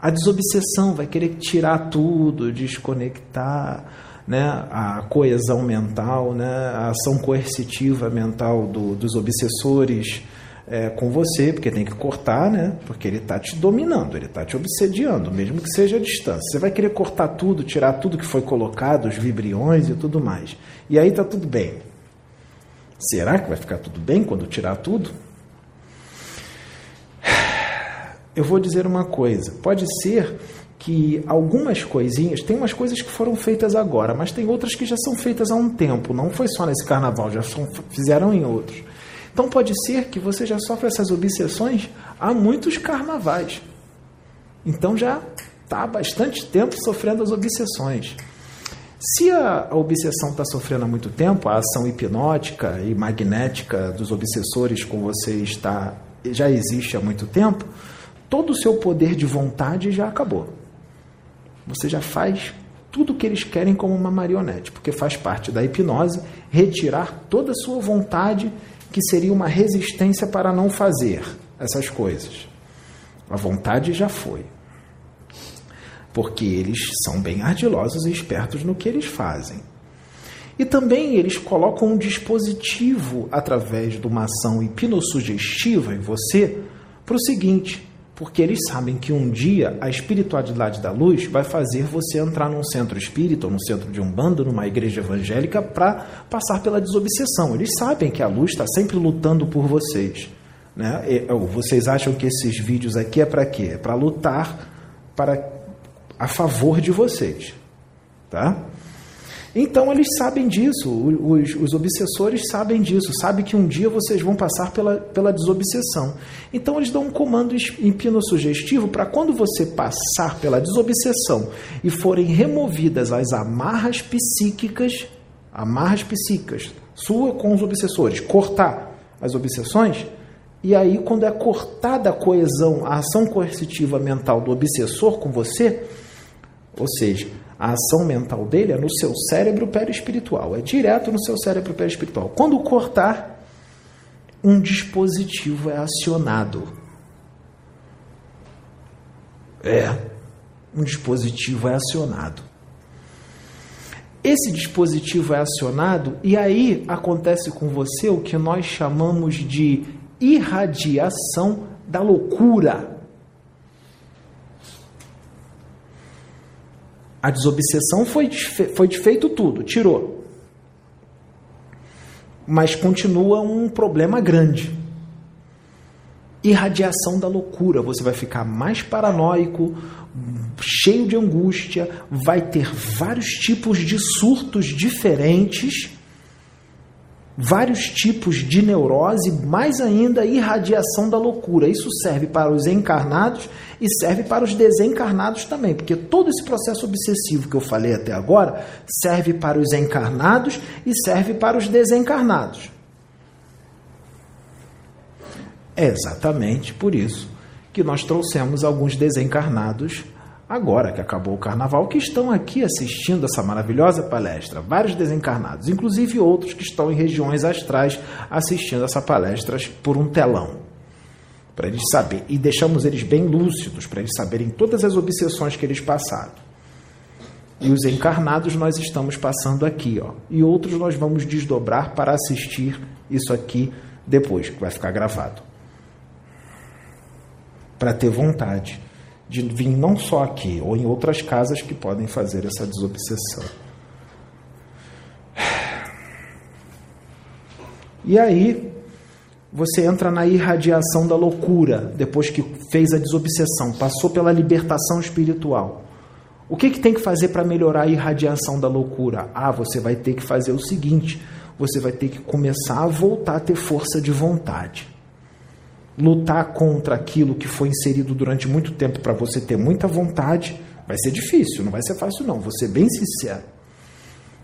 A desobsessão vai querer tirar tudo, desconectar né, a coesão mental, né, a ação coercitiva mental do, dos obsessores é, com você, porque tem que cortar, né, porque ele está te dominando, ele está te obsediando, mesmo que seja a distância. Você vai querer cortar tudo, tirar tudo que foi colocado, os vibriões e tudo mais. E aí está tudo bem. Será que vai ficar tudo bem quando tirar tudo? Eu vou dizer uma coisa: pode ser que algumas coisinhas, tem umas coisas que foram feitas agora, mas tem outras que já são feitas há um tempo, não foi só nesse carnaval, já são, fizeram em outros. Então pode ser que você já sofra essas obsessões há muitos carnavais. Então já está há bastante tempo sofrendo as obsessões. Se a, a obsessão está sofrendo há muito tempo, a ação hipnótica e magnética dos obsessores com você está já existe há muito tempo, todo o seu poder de vontade já acabou. Você já faz tudo o que eles querem como uma marionete, porque faz parte da hipnose retirar toda a sua vontade, que seria uma resistência para não fazer essas coisas. A vontade já foi. Porque eles são bem ardilosos e espertos no que eles fazem. E também eles colocam um dispositivo através de uma ação hipnossugestiva em você para o seguinte: porque eles sabem que um dia a espiritualidade da luz vai fazer você entrar num centro espírita, ou num centro de um bando, numa igreja evangélica, para passar pela desobsessão. Eles sabem que a luz está sempre lutando por vocês. Né? E, ou vocês acham que esses vídeos aqui é para quê? É para lutar para, a favor de vocês. Tá? Então eles sabem disso, os, os, obsessores sabem disso, sabem que um dia vocês vão passar pela, pela desobsessão. Então eles dão um comando hipnossugestivo para quando você passar pela desobsessão e forem removidas as amarras psíquicas, amarras psíquicas, sua com os obsessores, cortar as obsessões, e aí quando é cortada a coesão, a ação coercitiva mental do obsessor com você, ou seja, a ação mental dele é no seu cérebro perispiritual, é direto no seu cérebro perispiritual. Quando cortar, um dispositivo é acionado. É, um dispositivo é acionado. Esse dispositivo é acionado e aí acontece com você o que nós chamamos de irradiação da loucura. A desobsessão foi, foi feito tudo, tirou. Mas continua um problema grande. Irradiação da loucura. Você vai ficar mais paranoico, cheio de angústia, vai ter vários tipos de surtos diferentes vários tipos de neurose, mais ainda irradiação da loucura. Isso serve para os encarnados e serve para os desencarnados também, porque todo esse processo obsessivo que eu falei até agora serve para os encarnados e serve para os desencarnados. É exatamente por isso que nós trouxemos alguns desencarnados agora que acabou o carnaval, que estão aqui assistindo essa maravilhosa palestra. Vários desencarnados, inclusive outros que estão em regiões astrais assistindo essa palestra por um telão. Para eles saberem, e deixamos eles bem lúcidos, para eles saberem todas as obsessões que eles passaram. E os encarnados nós estamos passando aqui, ó. E outros nós vamos desdobrar para assistir isso aqui depois, que vai ficar gravado. Para ter vontade de vir não só aqui, ou em outras casas que podem fazer essa desobsessão. E aí, você entra na irradiação da loucura, depois que fez a desobsessão, passou pela libertação espiritual. O que, que tem que fazer para melhorar a irradiação da loucura? Ah, você vai ter que fazer o seguinte: você vai ter que começar a voltar a ter força de vontade lutar contra aquilo que foi inserido durante muito tempo para você ter muita vontade, vai ser difícil, não vai ser fácil não, vou ser bem sincero.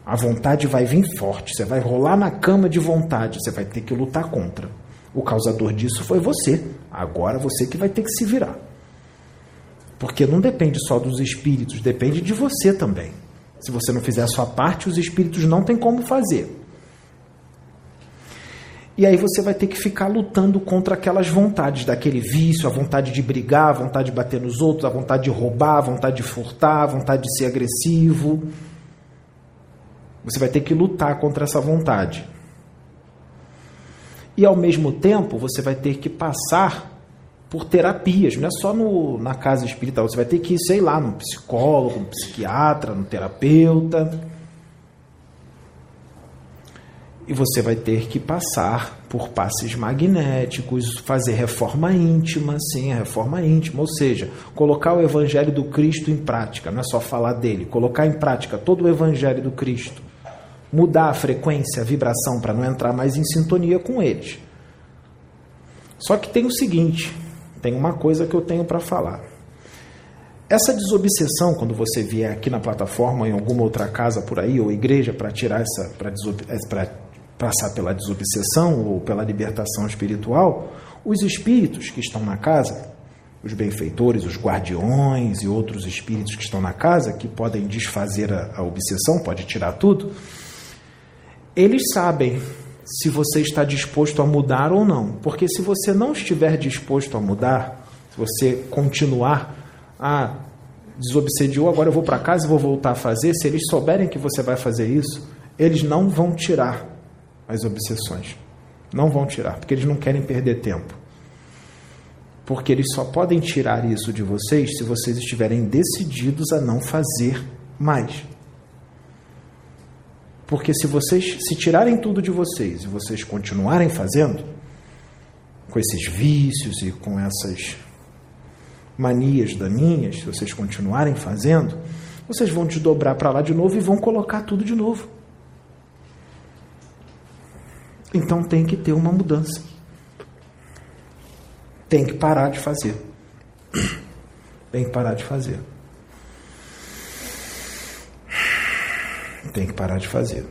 A vontade vai vir forte, você vai rolar na cama de vontade, você vai ter que lutar contra. O causador disso foi você. Agora você que vai ter que se virar. Porque não depende só dos espíritos, depende de você também. Se você não fizer a sua parte, os espíritos não têm como fazer. E aí você vai ter que ficar lutando contra aquelas vontades, daquele vício, a vontade de brigar, a vontade de bater nos outros, a vontade de roubar, a vontade de furtar, a vontade de ser agressivo. Você vai ter que lutar contra essa vontade. E ao mesmo tempo, você vai ter que passar por terapias, não é só no, na casa espiritual, você vai ter que ir, sei lá, no psicólogo, no psiquiatra, no terapeuta e você vai ter que passar por passes magnéticos, fazer reforma íntima, sim, a reforma íntima, ou seja, colocar o evangelho do Cristo em prática, não é só falar dele, colocar em prática todo o evangelho do Cristo, mudar a frequência, a vibração para não entrar mais em sintonia com eles. Só que tem o seguinte, tem uma coisa que eu tenho para falar. Essa desobsessão, quando você vier aqui na plataforma, em alguma outra casa por aí, ou igreja, para tirar essa, para passar pela desobsessão ou pela libertação espiritual, os espíritos que estão na casa, os benfeitores, os guardiões e outros espíritos que estão na casa, que podem desfazer a, a obsessão, pode tirar tudo, eles sabem se você está disposto a mudar ou não. Porque se você não estiver disposto a mudar, se você continuar a desobsediou, agora eu vou para casa e vou voltar a fazer, se eles souberem que você vai fazer isso, eles não vão tirar as obsessões. Não vão tirar, porque eles não querem perder tempo. Porque eles só podem tirar isso de vocês se vocês estiverem decididos a não fazer mais. Porque se vocês se tirarem tudo de vocês e vocês continuarem fazendo com esses vícios e com essas manias daninhas, se vocês continuarem fazendo, vocês vão desdobrar para lá de novo e vão colocar tudo de novo. Então tem que ter uma mudança. Tem que parar de fazer. Tem que parar de fazer. Tem que parar de fazer.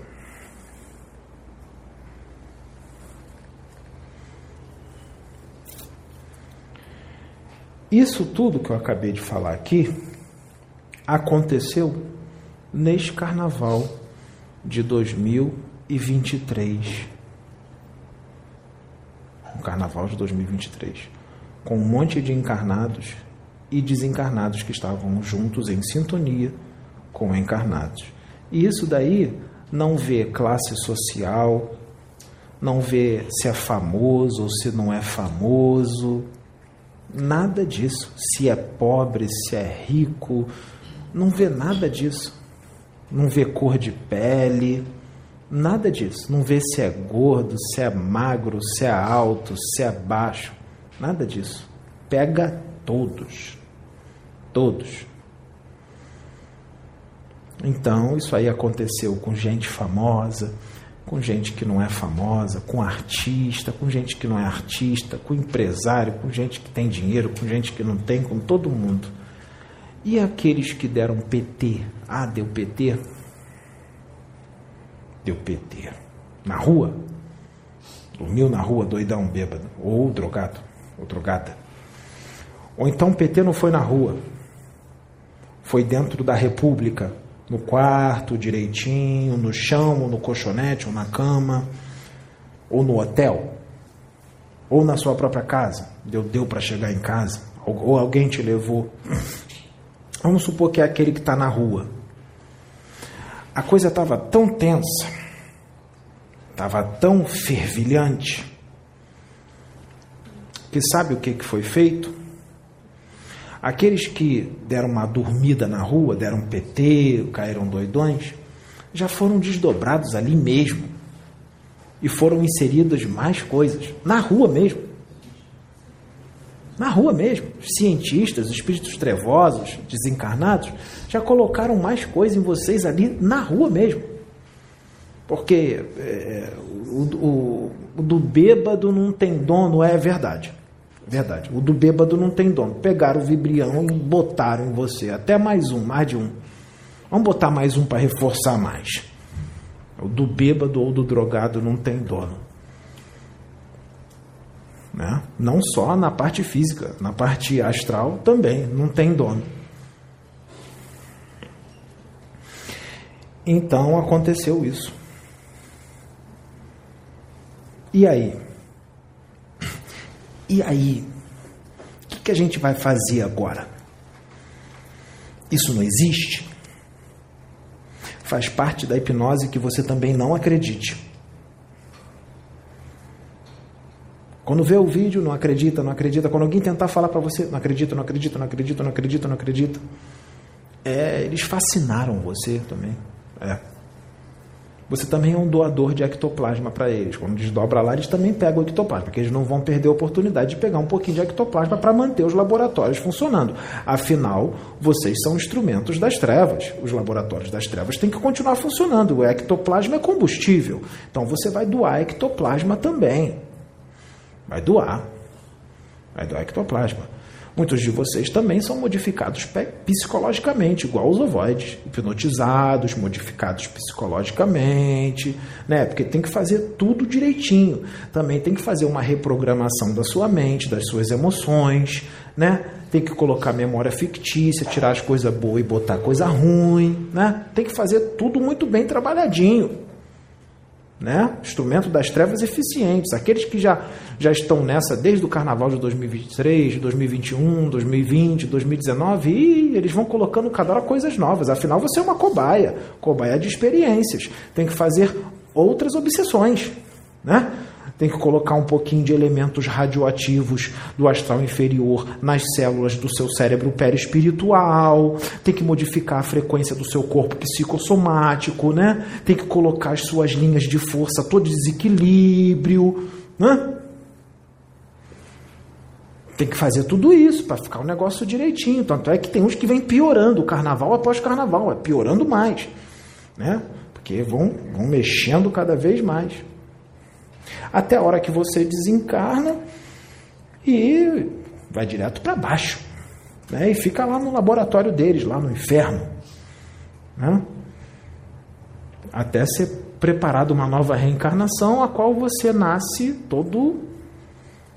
Isso tudo que eu acabei de falar aqui aconteceu neste carnaval de 2023 Carnaval de 2023, com um monte de encarnados e desencarnados que estavam juntos em sintonia com encarnados. E isso daí não vê classe social, não vê se é famoso ou se não é famoso, nada disso. Se é pobre, se é rico, não vê nada disso. Não vê cor de pele, Nada disso. Não vê se é gordo, se é magro, se é alto, se é baixo. Nada disso. Pega todos. Todos. Então, isso aí aconteceu com gente famosa, com gente que não é famosa, com artista, com gente que não é artista, com empresário, com gente que tem dinheiro, com gente que não tem, com todo mundo. E aqueles que deram PT? Ah, deu PT? Deu PT. Na rua. Dormiu na rua, doidão, bêbado. Ou drogado, ou drogada. Ou então PT não foi na rua. Foi dentro da República, no quarto, direitinho, no chão, ou no colchonete, ou na cama, ou no hotel, ou na sua própria casa. Deu, deu para chegar em casa, ou, ou alguém te levou. Vamos supor que é aquele que está na rua a coisa estava tão tensa, estava tão fervilhante, que sabe o que, que foi feito? Aqueles que deram uma dormida na rua, deram PT, caíram doidões, já foram desdobrados ali mesmo e foram inseridas mais coisas, na rua mesmo. Na rua mesmo. Cientistas, espíritos trevosos, desencarnados, já colocaram mais coisa em vocês ali na rua mesmo. Porque é, o, o, do bêbado não tem dono, é verdade. Verdade. O do bêbado não tem dono. Pegaram o vibrião e botaram em você. Até mais um, mais de um. Vamos botar mais um para reforçar mais. O do bêbado ou do drogado não tem dono. Né? Não só na parte física, na parte astral também, não tem dono. Então aconteceu isso. E aí? E aí? O que, que a gente vai fazer agora? Isso não existe? Faz parte da hipnose que você também não acredite. Quando vê o vídeo, não acredita, não acredita. Quando alguém tentar falar para você, não acredita, não acredita, não acredita, não acredita, não acredita. É, eles fascinaram você também. É. Você também é um doador de ectoplasma para eles. Quando desdobra lá, eles também pegam o ectoplasma, porque eles não vão perder a oportunidade de pegar um pouquinho de ectoplasma para manter os laboratórios funcionando. Afinal, vocês são instrumentos das trevas. Os laboratórios das trevas têm que continuar funcionando. O ectoplasma é combustível. Então você vai doar ectoplasma também. Vai doar. Vai doar ectoplasma. Muitos de vocês também são modificados psicologicamente, igual os ovoides, hipnotizados, modificados psicologicamente, né? Porque tem que fazer tudo direitinho. Também tem que fazer uma reprogramação da sua mente, das suas emoções, né? Tem que colocar memória fictícia, tirar as coisas boas e botar coisa ruim, né? Tem que fazer tudo muito bem trabalhadinho né? Instrumento das trevas eficientes. Aqueles que já, já estão nessa desde o carnaval de 2023, 2021, 2020, 2019, e eles vão colocando cada hora coisas novas. Afinal, você é uma cobaia, cobaia de experiências. Tem que fazer outras obsessões, né? Tem que colocar um pouquinho de elementos radioativos do astral inferior nas células do seu cérebro perispiritual, tem que modificar a frequência do seu corpo psicossomático, né? Tem que colocar as suas linhas de força todo desequilíbrio, né? Tem que fazer tudo isso para ficar o negócio direitinho. Tanto é que tem uns que vêm piorando, carnaval após carnaval, é piorando mais, né? Porque vão, vão mexendo cada vez mais até a hora que você desencarna e vai direto para baixo. Né? E fica lá no laboratório deles, lá no inferno. Né? Até ser preparado uma nova reencarnação, a qual você nasce todo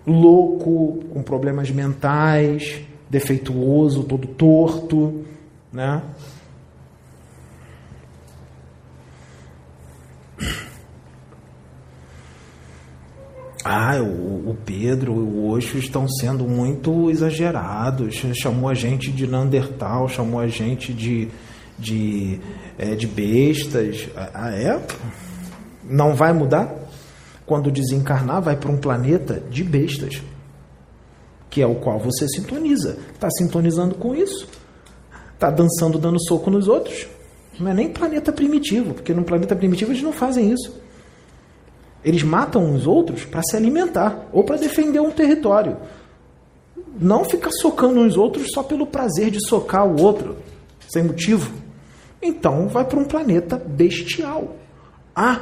louco, com problemas mentais, defeituoso, todo torto, né? Ah, o, o Pedro, o Osho estão sendo muito exagerados. Chamou a gente de Neandertal, chamou a gente de, de, é, de bestas. Ah, é? Não vai mudar? Quando desencarnar, vai para um planeta de bestas, que é o qual você sintoniza. Está sintonizando com isso? Está dançando, dando soco nos outros? Não é nem planeta primitivo, porque no planeta primitivo eles não fazem isso. Eles matam uns outros para se alimentar ou para defender um território. Não ficar socando uns outros só pelo prazer de socar o outro, sem motivo. Então vai para um planeta bestial. Ah,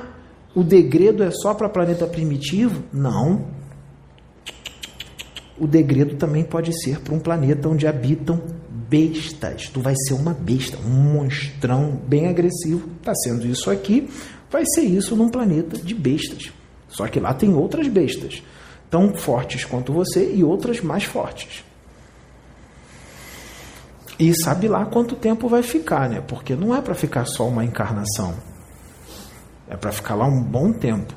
o degredo é só para planeta primitivo? Não. O degredo também pode ser para um planeta onde habitam bestas. Tu vai ser uma besta, um monstrão bem agressivo. Está sendo isso aqui vai ser isso num planeta de bestas. Só que lá tem outras bestas, tão fortes quanto você e outras mais fortes. E sabe lá quanto tempo vai ficar, né? Porque não é para ficar só uma encarnação. É para ficar lá um bom tempo.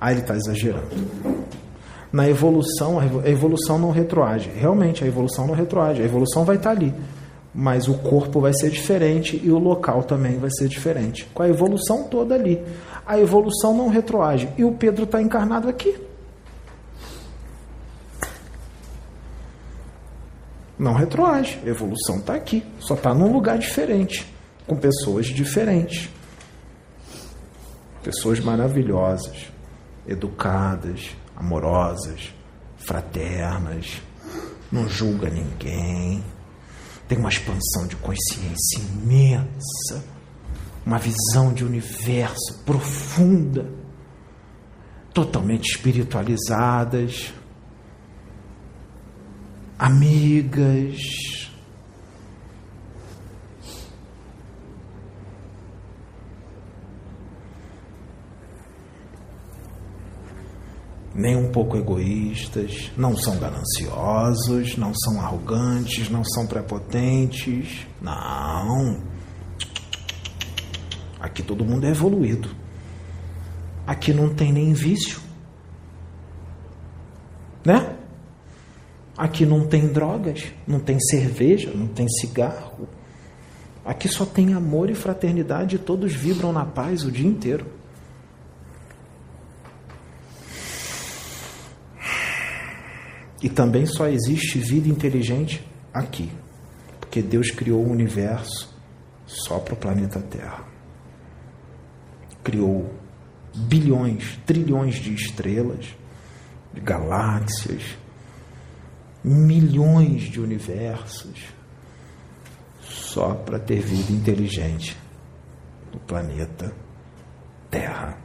Ah, ele está exagerando. Na evolução, a evolução não retroage. Realmente, a evolução não retroage. A evolução vai estar tá ali mas o corpo vai ser diferente e o local também vai ser diferente. Com a evolução toda ali. A evolução não retroage. E o Pedro está encarnado aqui. Não retroage. A evolução está aqui. Só está num lugar diferente. Com pessoas diferentes. Pessoas maravilhosas, educadas, amorosas, fraternas, não julga ninguém tem uma expansão de consciência imensa, uma visão de universo profunda, totalmente espiritualizadas, amigas. Nem um pouco egoístas, não são gananciosos, não são arrogantes, não são prepotentes. Não. Aqui todo mundo é evoluído. Aqui não tem nem vício. Né? Aqui não tem drogas, não tem cerveja, não tem cigarro. Aqui só tem amor e fraternidade e todos vibram na paz o dia inteiro. E também só existe vida inteligente aqui, porque Deus criou o universo só para o planeta Terra. Criou bilhões, trilhões de estrelas, de galáxias, milhões de universos, só para ter vida inteligente no planeta Terra.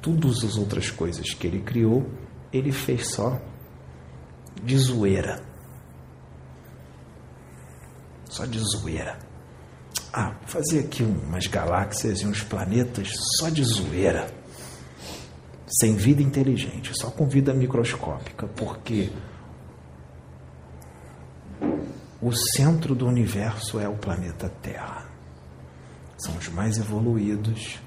Todas as outras coisas que ele criou, ele fez só de zoeira. Só de zoeira. Ah, fazer aqui umas galáxias e uns planetas só de zoeira. Sem vida inteligente, só com vida microscópica, porque o centro do universo é o planeta Terra. São os mais evoluídos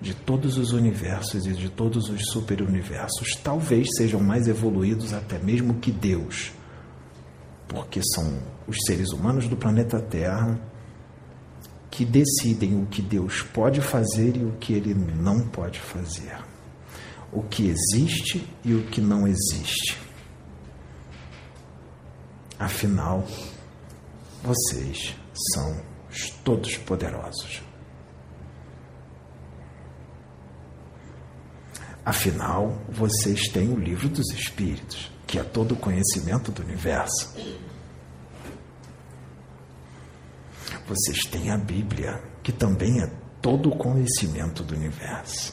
de todos os universos e de todos os superuniversos, talvez sejam mais evoluídos até mesmo que Deus, porque são os seres humanos do planeta Terra que decidem o que Deus pode fazer e o que ele não pode fazer, o que existe e o que não existe. Afinal, vocês são todos poderosos. Afinal, vocês têm o livro dos Espíritos, que é todo o conhecimento do universo. Vocês têm a Bíblia, que também é todo o conhecimento do universo.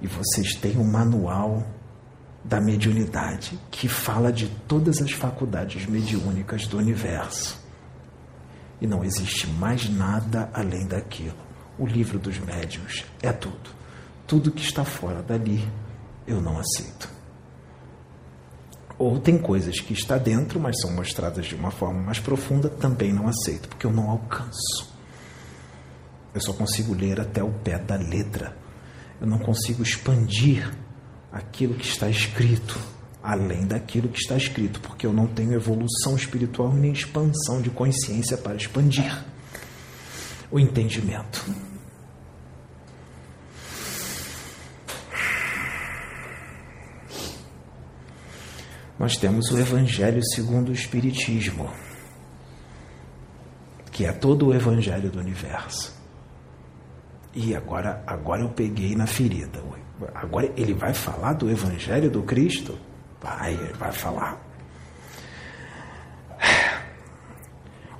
E vocês têm o manual da mediunidade, que fala de todas as faculdades mediúnicas do universo. E não existe mais nada além daquilo. O livro dos médiuns é tudo. Tudo que está fora dali eu não aceito. Ou tem coisas que está dentro, mas são mostradas de uma forma mais profunda, também não aceito, porque eu não alcanço. Eu só consigo ler até o pé da letra. Eu não consigo expandir aquilo que está escrito, além daquilo que está escrito, porque eu não tenho evolução espiritual nem expansão de consciência para expandir o entendimento. Nós temos o Evangelho segundo o Espiritismo, que é todo o Evangelho do universo. E agora, agora eu peguei na ferida. Agora ele vai falar do Evangelho do Cristo? Vai, ele vai falar.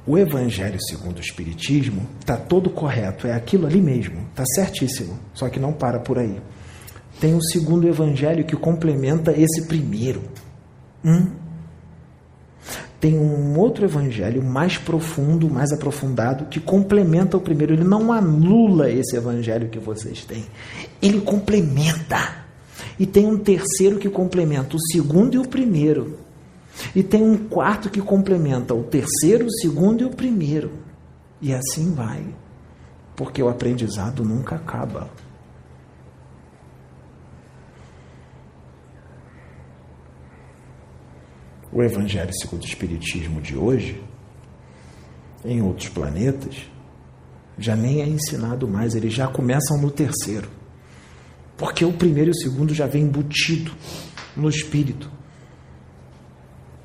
O Evangelho segundo o Espiritismo está todo correto, é aquilo ali mesmo, está certíssimo, só que não para por aí. Tem o segundo Evangelho que complementa esse primeiro. Hum? Tem um outro evangelho mais profundo, mais aprofundado, que complementa o primeiro. Ele não anula esse evangelho que vocês têm. Ele complementa. E tem um terceiro que complementa o segundo e o primeiro. E tem um quarto que complementa o terceiro, o segundo e o primeiro. E assim vai. Porque o aprendizado nunca acaba. O Evangelho segundo o Espiritismo de hoje, em outros planetas, já nem é ensinado mais, eles já começam no terceiro. Porque o primeiro e o segundo já vem embutido no espírito.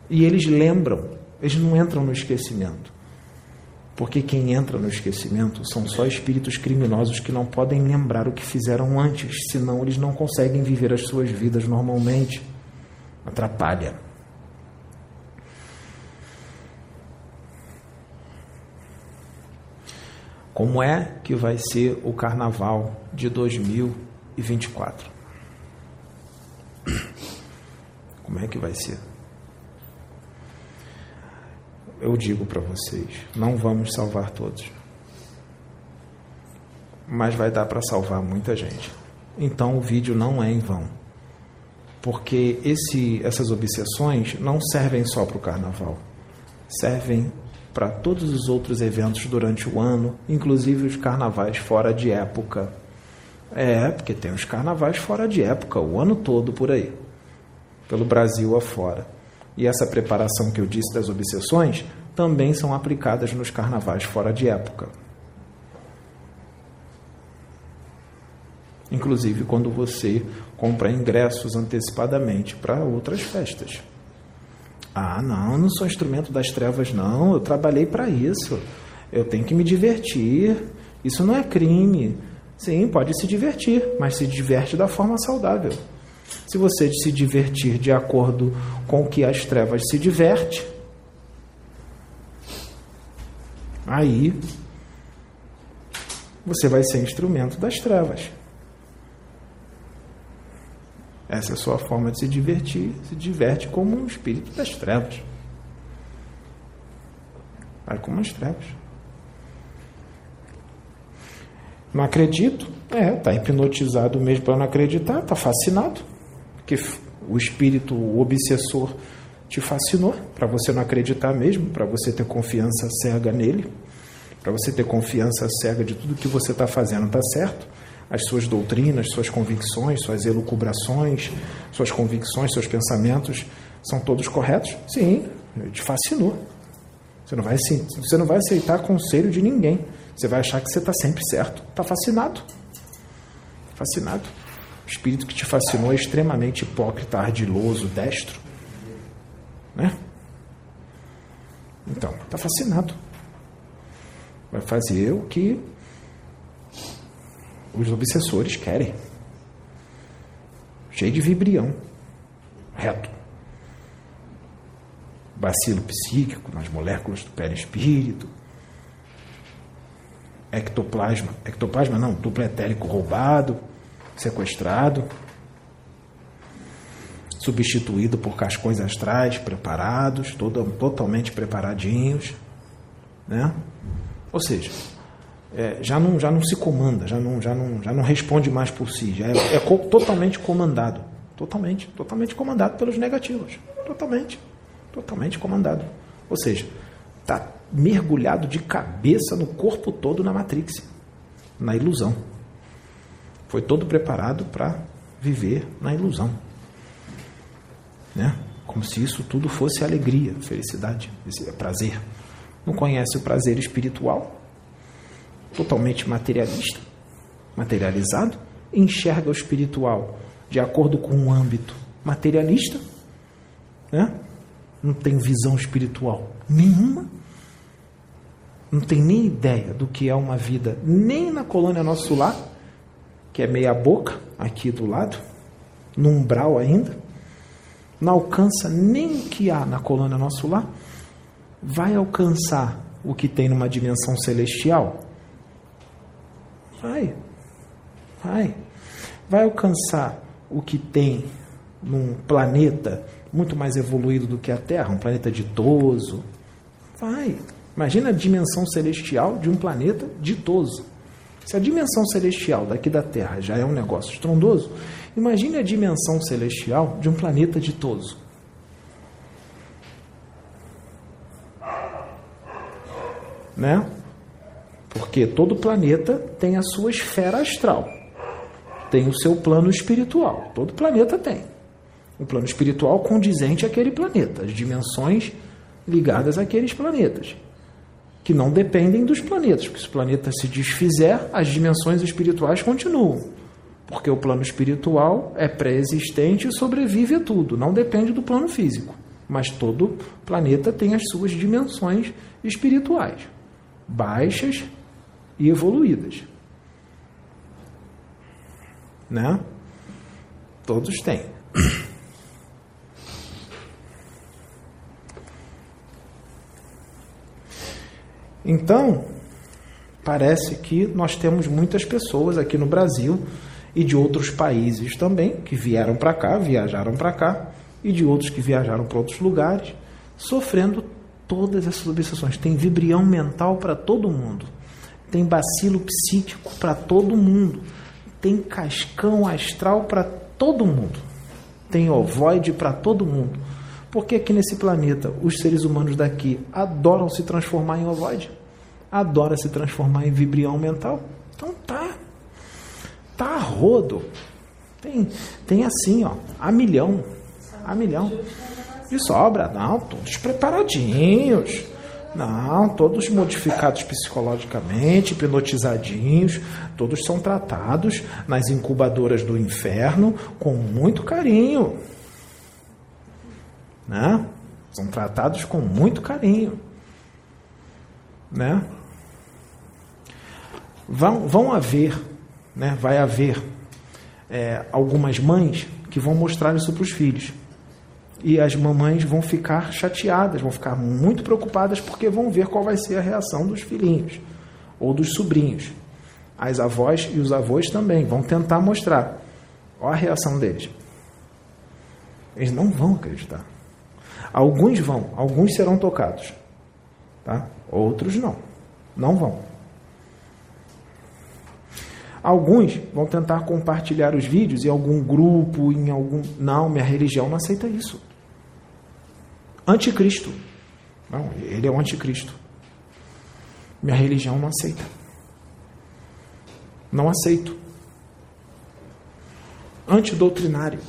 E eles lembram, eles não entram no esquecimento. Porque quem entra no esquecimento são só espíritos criminosos que não podem lembrar o que fizeram antes, senão eles não conseguem viver as suas vidas normalmente. Atrapalha. Como é que vai ser o carnaval de 2024? Como é que vai ser? Eu digo para vocês, não vamos salvar todos. Mas vai dar para salvar muita gente. então o vídeo não é em vão. Porque esse, essas obsessões não servem só para o carnaval, servem para todos os outros eventos durante o ano, inclusive os carnavais fora de época. É, porque tem os carnavais fora de época, o ano todo por aí, pelo Brasil afora. E essa preparação que eu disse das obsessões também são aplicadas nos carnavais fora de época. Inclusive quando você compra ingressos antecipadamente para outras festas. Ah, não, eu não sou instrumento das trevas, não. Eu trabalhei para isso. Eu tenho que me divertir. Isso não é crime. Sim, pode se divertir, mas se diverte da forma saudável. Se você se divertir de acordo com o que as trevas se diverte, aí você vai ser instrumento das trevas. Essa é a sua forma de se divertir, se diverte como um espírito das trevas. Vai como as trevas. Não acredito? É, está hipnotizado mesmo para não acreditar, está fascinado. Porque o espírito, o obsessor, te fascinou para você não acreditar mesmo, para você ter confiança cega nele, para você ter confiança cega de tudo que você está fazendo está certo as suas doutrinas, suas convicções, suas elucubrações, suas convicções, seus pensamentos são todos corretos? Sim, te fascinou. Você não vai, você não vai aceitar conselho de ninguém. Você vai achar que você está sempre certo. Está fascinado. Fascinado. O espírito que te fascinou é extremamente hipócrita, ardiloso, destro. Né? Então, está fascinado. Vai fazer o que os obsessores querem. Cheio de vibrião. Reto. Bacilo psíquico nas moléculas do perispírito. Ectoplasma. Ectoplasma não, duplo etérico roubado, sequestrado. Substituído por cascões astrais preparados, todo, totalmente preparadinhos. Né? Ou seja, é, já, não, já não se comanda, já não, já, não, já não responde mais por si, já é, é co totalmente comandado. Totalmente, totalmente comandado pelos negativos. Totalmente, totalmente comandado. Ou seja, está mergulhado de cabeça no corpo todo na Matrix, na ilusão. Foi todo preparado para viver na ilusão. Né? Como se isso tudo fosse alegria, felicidade, prazer. Não conhece o prazer espiritual, totalmente materialista, materializado, enxerga o espiritual de acordo com um âmbito materialista, né? não tem visão espiritual nenhuma, não tem nem ideia do que é uma vida, nem na colônia nosso lar, que é meia boca, aqui do lado, no umbral ainda, não alcança nem o que há na colônia nosso lar, vai alcançar o que tem numa dimensão celestial? Vai. Vai. Vai alcançar o que tem num planeta muito mais evoluído do que a Terra, um planeta ditoso. Vai. Imagina a dimensão celestial de um planeta ditoso. Se a dimensão celestial daqui da Terra já é um negócio estrondoso, imagine a dimensão celestial de um planeta ditoso. Né? Porque todo planeta tem a sua esfera astral, tem o seu plano espiritual. Todo planeta tem. O plano espiritual condizente àquele planeta, as dimensões ligadas àqueles planetas, que não dependem dos planetas, porque se o planeta se desfizer, as dimensões espirituais continuam. Porque o plano espiritual é pré-existente e sobrevive a tudo, não depende do plano físico. Mas todo planeta tem as suas dimensões espirituais, baixas e evoluídas. Né? Todos têm. Então, parece que nós temos muitas pessoas aqui no Brasil e de outros países também que vieram para cá, viajaram para cá, e de outros que viajaram para outros lugares, sofrendo todas essas obsessões. Tem vibrião mental para todo mundo tem bacilo psíquico para todo mundo, tem cascão astral para todo mundo. Tem ovoide para todo mundo. Porque aqui nesse planeta, os seres humanos daqui adoram se transformar em ovoide, adoram se transformar em vibrião mental. Então tá, tá rodo. Tem, tem assim, ó, a milhão, a milhão. E sobra, não, todos preparadinhos. Não, todos modificados psicologicamente, hipnotizadinhos, todos são tratados nas incubadoras do inferno com muito carinho. Né? São tratados com muito carinho. Né? Vão, vão haver, né? vai haver é, algumas mães que vão mostrar isso para os filhos e as mamães vão ficar chateadas, vão ficar muito preocupadas porque vão ver qual vai ser a reação dos filhinhos ou dos sobrinhos. As avós e os avós também vão tentar mostrar. Olha a reação deles. Eles não vão acreditar. Alguns vão, alguns serão tocados, tá? Outros não, não vão. Alguns vão tentar compartilhar os vídeos em algum grupo, em algum. Não, minha religião não aceita isso anticristo. Não, ele é o anticristo. Minha religião não aceita. Não aceito. Antidoutrinário.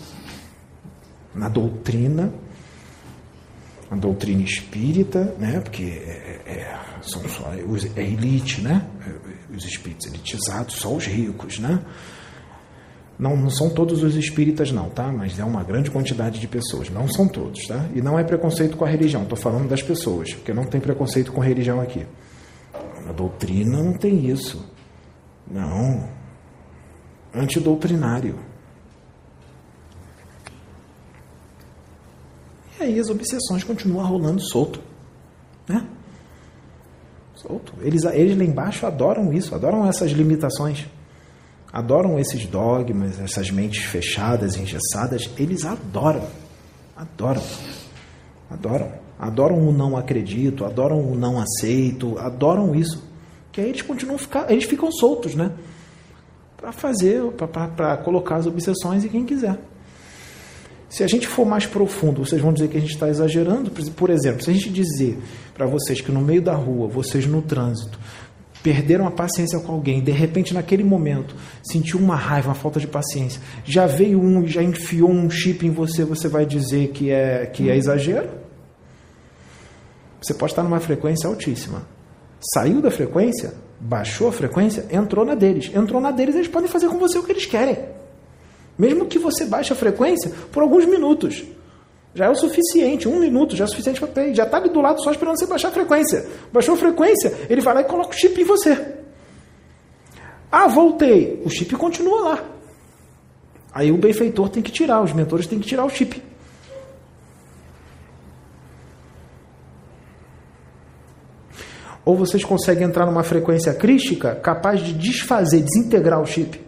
Na doutrina, a doutrina espírita, né? Porque é, é, são só é elite, né? Os espíritos elitizados, só os ricos, né? Não, não são todos os espíritas, não, tá? Mas é uma grande quantidade de pessoas. Não são todos, tá? E não é preconceito com a religião, estou falando das pessoas, porque não tem preconceito com religião aqui. A doutrina não tem isso. Não. Antidoutrinário. E aí as obsessões continuam rolando solto. Né? Solto. Eles, eles lá embaixo adoram isso, adoram essas limitações adoram esses dogmas, essas mentes fechadas, engessadas, eles adoram, adoram, adoram, adoram o não acredito, adoram o não aceito, adoram isso, que aí eles continuam ficar, eles ficam soltos, né? Para fazer, para colocar as obsessões em quem quiser. Se a gente for mais profundo, vocês vão dizer que a gente está exagerando. Por exemplo, se a gente dizer para vocês que no meio da rua, vocês no trânsito, perderam a paciência com alguém, de repente naquele momento sentiu uma raiva, uma falta de paciência, já veio um e já enfiou um chip em você, você vai dizer que é que é exagero? Você pode estar numa frequência altíssima. Saiu da frequência, baixou a frequência, entrou na deles. Entrou na deles, eles podem fazer com você o que eles querem. Mesmo que você baixe a frequência por alguns minutos. Já é o suficiente, um minuto já é suficiente para ter. Já está ali do lado só esperando você baixar a frequência. Baixou a frequência, ele vai lá e coloca o chip em você. Ah, voltei. O chip continua lá. Aí o benfeitor tem que tirar, os mentores têm que tirar o chip. Ou vocês conseguem entrar numa frequência crística capaz de desfazer, desintegrar o chip.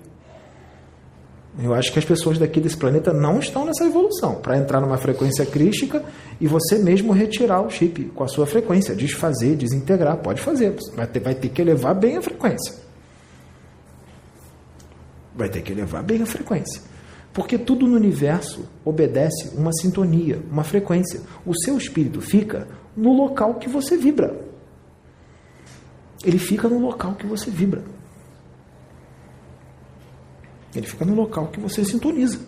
Eu acho que as pessoas daqui desse planeta não estão nessa evolução para entrar numa frequência crística e você mesmo retirar o chip com a sua frequência, desfazer, desintegrar. Pode fazer, vai ter, vai ter que elevar bem a frequência. Vai ter que elevar bem a frequência. Porque tudo no universo obedece uma sintonia, uma frequência. O seu espírito fica no local que você vibra. Ele fica no local que você vibra. Ele fica no local que você sintoniza.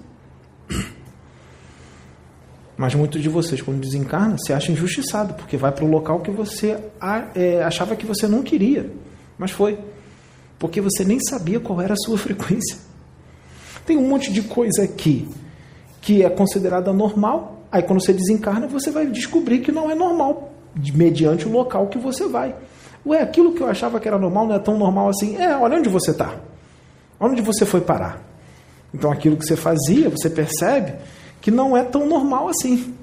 Mas muitos de vocês, quando desencarna, se acham injustiçado, porque vai para o local que você é, achava que você não queria, mas foi. Porque você nem sabia qual era a sua frequência. Tem um monte de coisa aqui que é considerada normal, aí quando você desencarna, você vai descobrir que não é normal, mediante o local que você vai. Ué, aquilo que eu achava que era normal não é tão normal assim. É, olha onde você está. Onde você foi parar? Então aquilo que você fazia, você percebe que não é tão normal assim.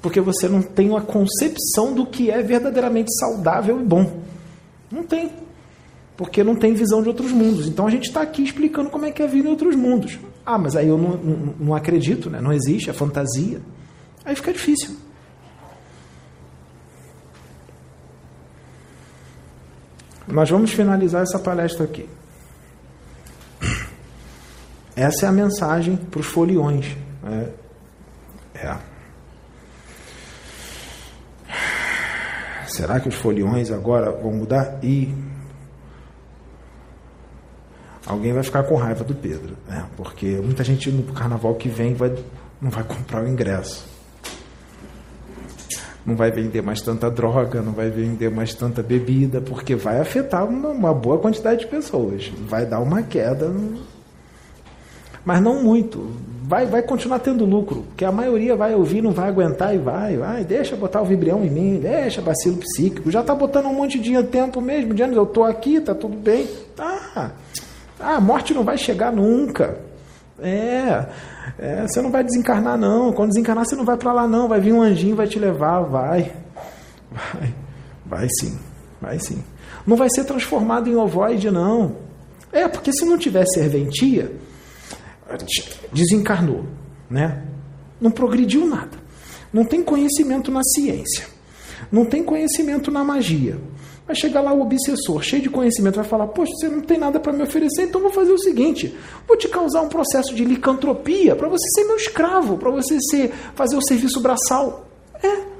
Porque você não tem uma concepção do que é verdadeiramente saudável e bom. Não tem. Porque não tem visão de outros mundos. Então a gente está aqui explicando como é que é vida em outros mundos. Ah, mas aí eu não, não, não acredito, né? não existe, é fantasia. Aí fica difícil. Nós vamos finalizar essa palestra aqui. Essa é a mensagem para os foliões. É. é. Será que os foliões agora vão mudar? E alguém vai ficar com raiva do Pedro, né? porque muita gente no carnaval que vem vai, não vai comprar o ingresso. Não vai vender mais tanta droga, não vai vender mais tanta bebida, porque vai afetar uma, uma boa quantidade de pessoas. Vai dar uma queda, mas não muito vai, vai continuar tendo lucro, porque a maioria vai ouvir, não vai aguentar e vai, vai, deixa botar o vibrião em mim, deixa bacilo psíquico, já está botando um monte de tempo mesmo, de anos, eu estou aqui, tá tudo bem. Ah, a morte não vai chegar nunca. É, é, você não vai desencarnar não, quando desencarnar você não vai para lá não, vai vir um anjinho, vai te levar, vai, vai, vai sim, vai sim. Não vai ser transformado em ovoide não. É, porque se não tiver serventia, desencarnou, né? Não progrediu nada. Não tem conhecimento na ciência. Não tem conhecimento na magia. Vai chegar lá o obsessor, cheio de conhecimento, vai falar: Poxa, você não tem nada para me oferecer, então vou fazer o seguinte: vou te causar um processo de licantropia para você ser meu escravo, para você ser, fazer o serviço braçal. É.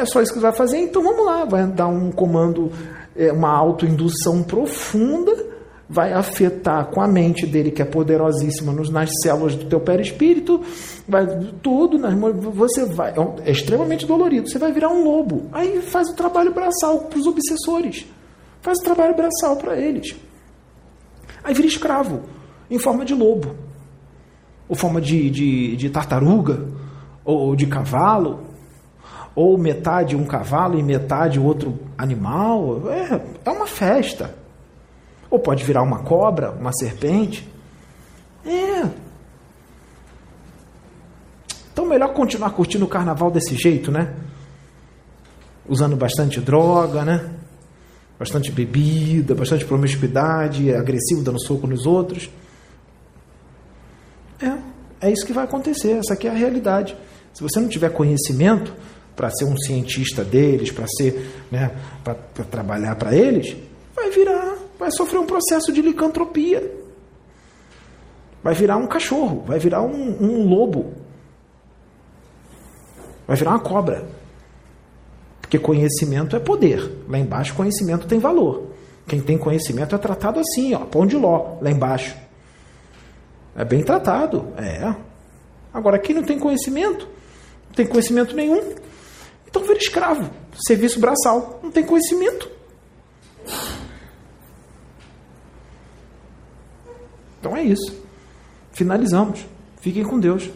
É só isso que você vai fazer, então vamos lá. Vai dar um comando, é, uma autoindução profunda vai afetar com a mente dele, que é poderosíssima nos, nas células do teu perispírito, vai tudo, nas, você vai, é, é extremamente dolorido, você vai virar um lobo. Aí faz o trabalho braçal para os obsessores, faz o trabalho braçal para eles. Aí vira escravo, em forma de lobo, ou forma de, de, de tartaruga, ou de cavalo, ou metade um cavalo e metade outro animal. É, é uma festa. Ou pode virar uma cobra, uma serpente. É. Então melhor continuar curtindo o carnaval desse jeito, né? Usando bastante droga, né? Bastante bebida, bastante promiscuidade, agressivo, dando soco nos outros. É, é isso que vai acontecer, essa aqui é a realidade. Se você não tiver conhecimento para ser um cientista deles, para ser, né, para trabalhar para eles, vai virar vai sofrer um processo de licantropia. Vai virar um cachorro, vai virar um, um lobo, vai virar uma cobra. Porque conhecimento é poder. Lá embaixo, conhecimento tem valor. Quem tem conhecimento é tratado assim, ó, pão de ló, lá embaixo. É bem tratado, é. Agora, quem não tem conhecimento, não tem conhecimento nenhum, então vira escravo, serviço braçal, não tem conhecimento. Então é isso. Finalizamos. Fiquem com Deus.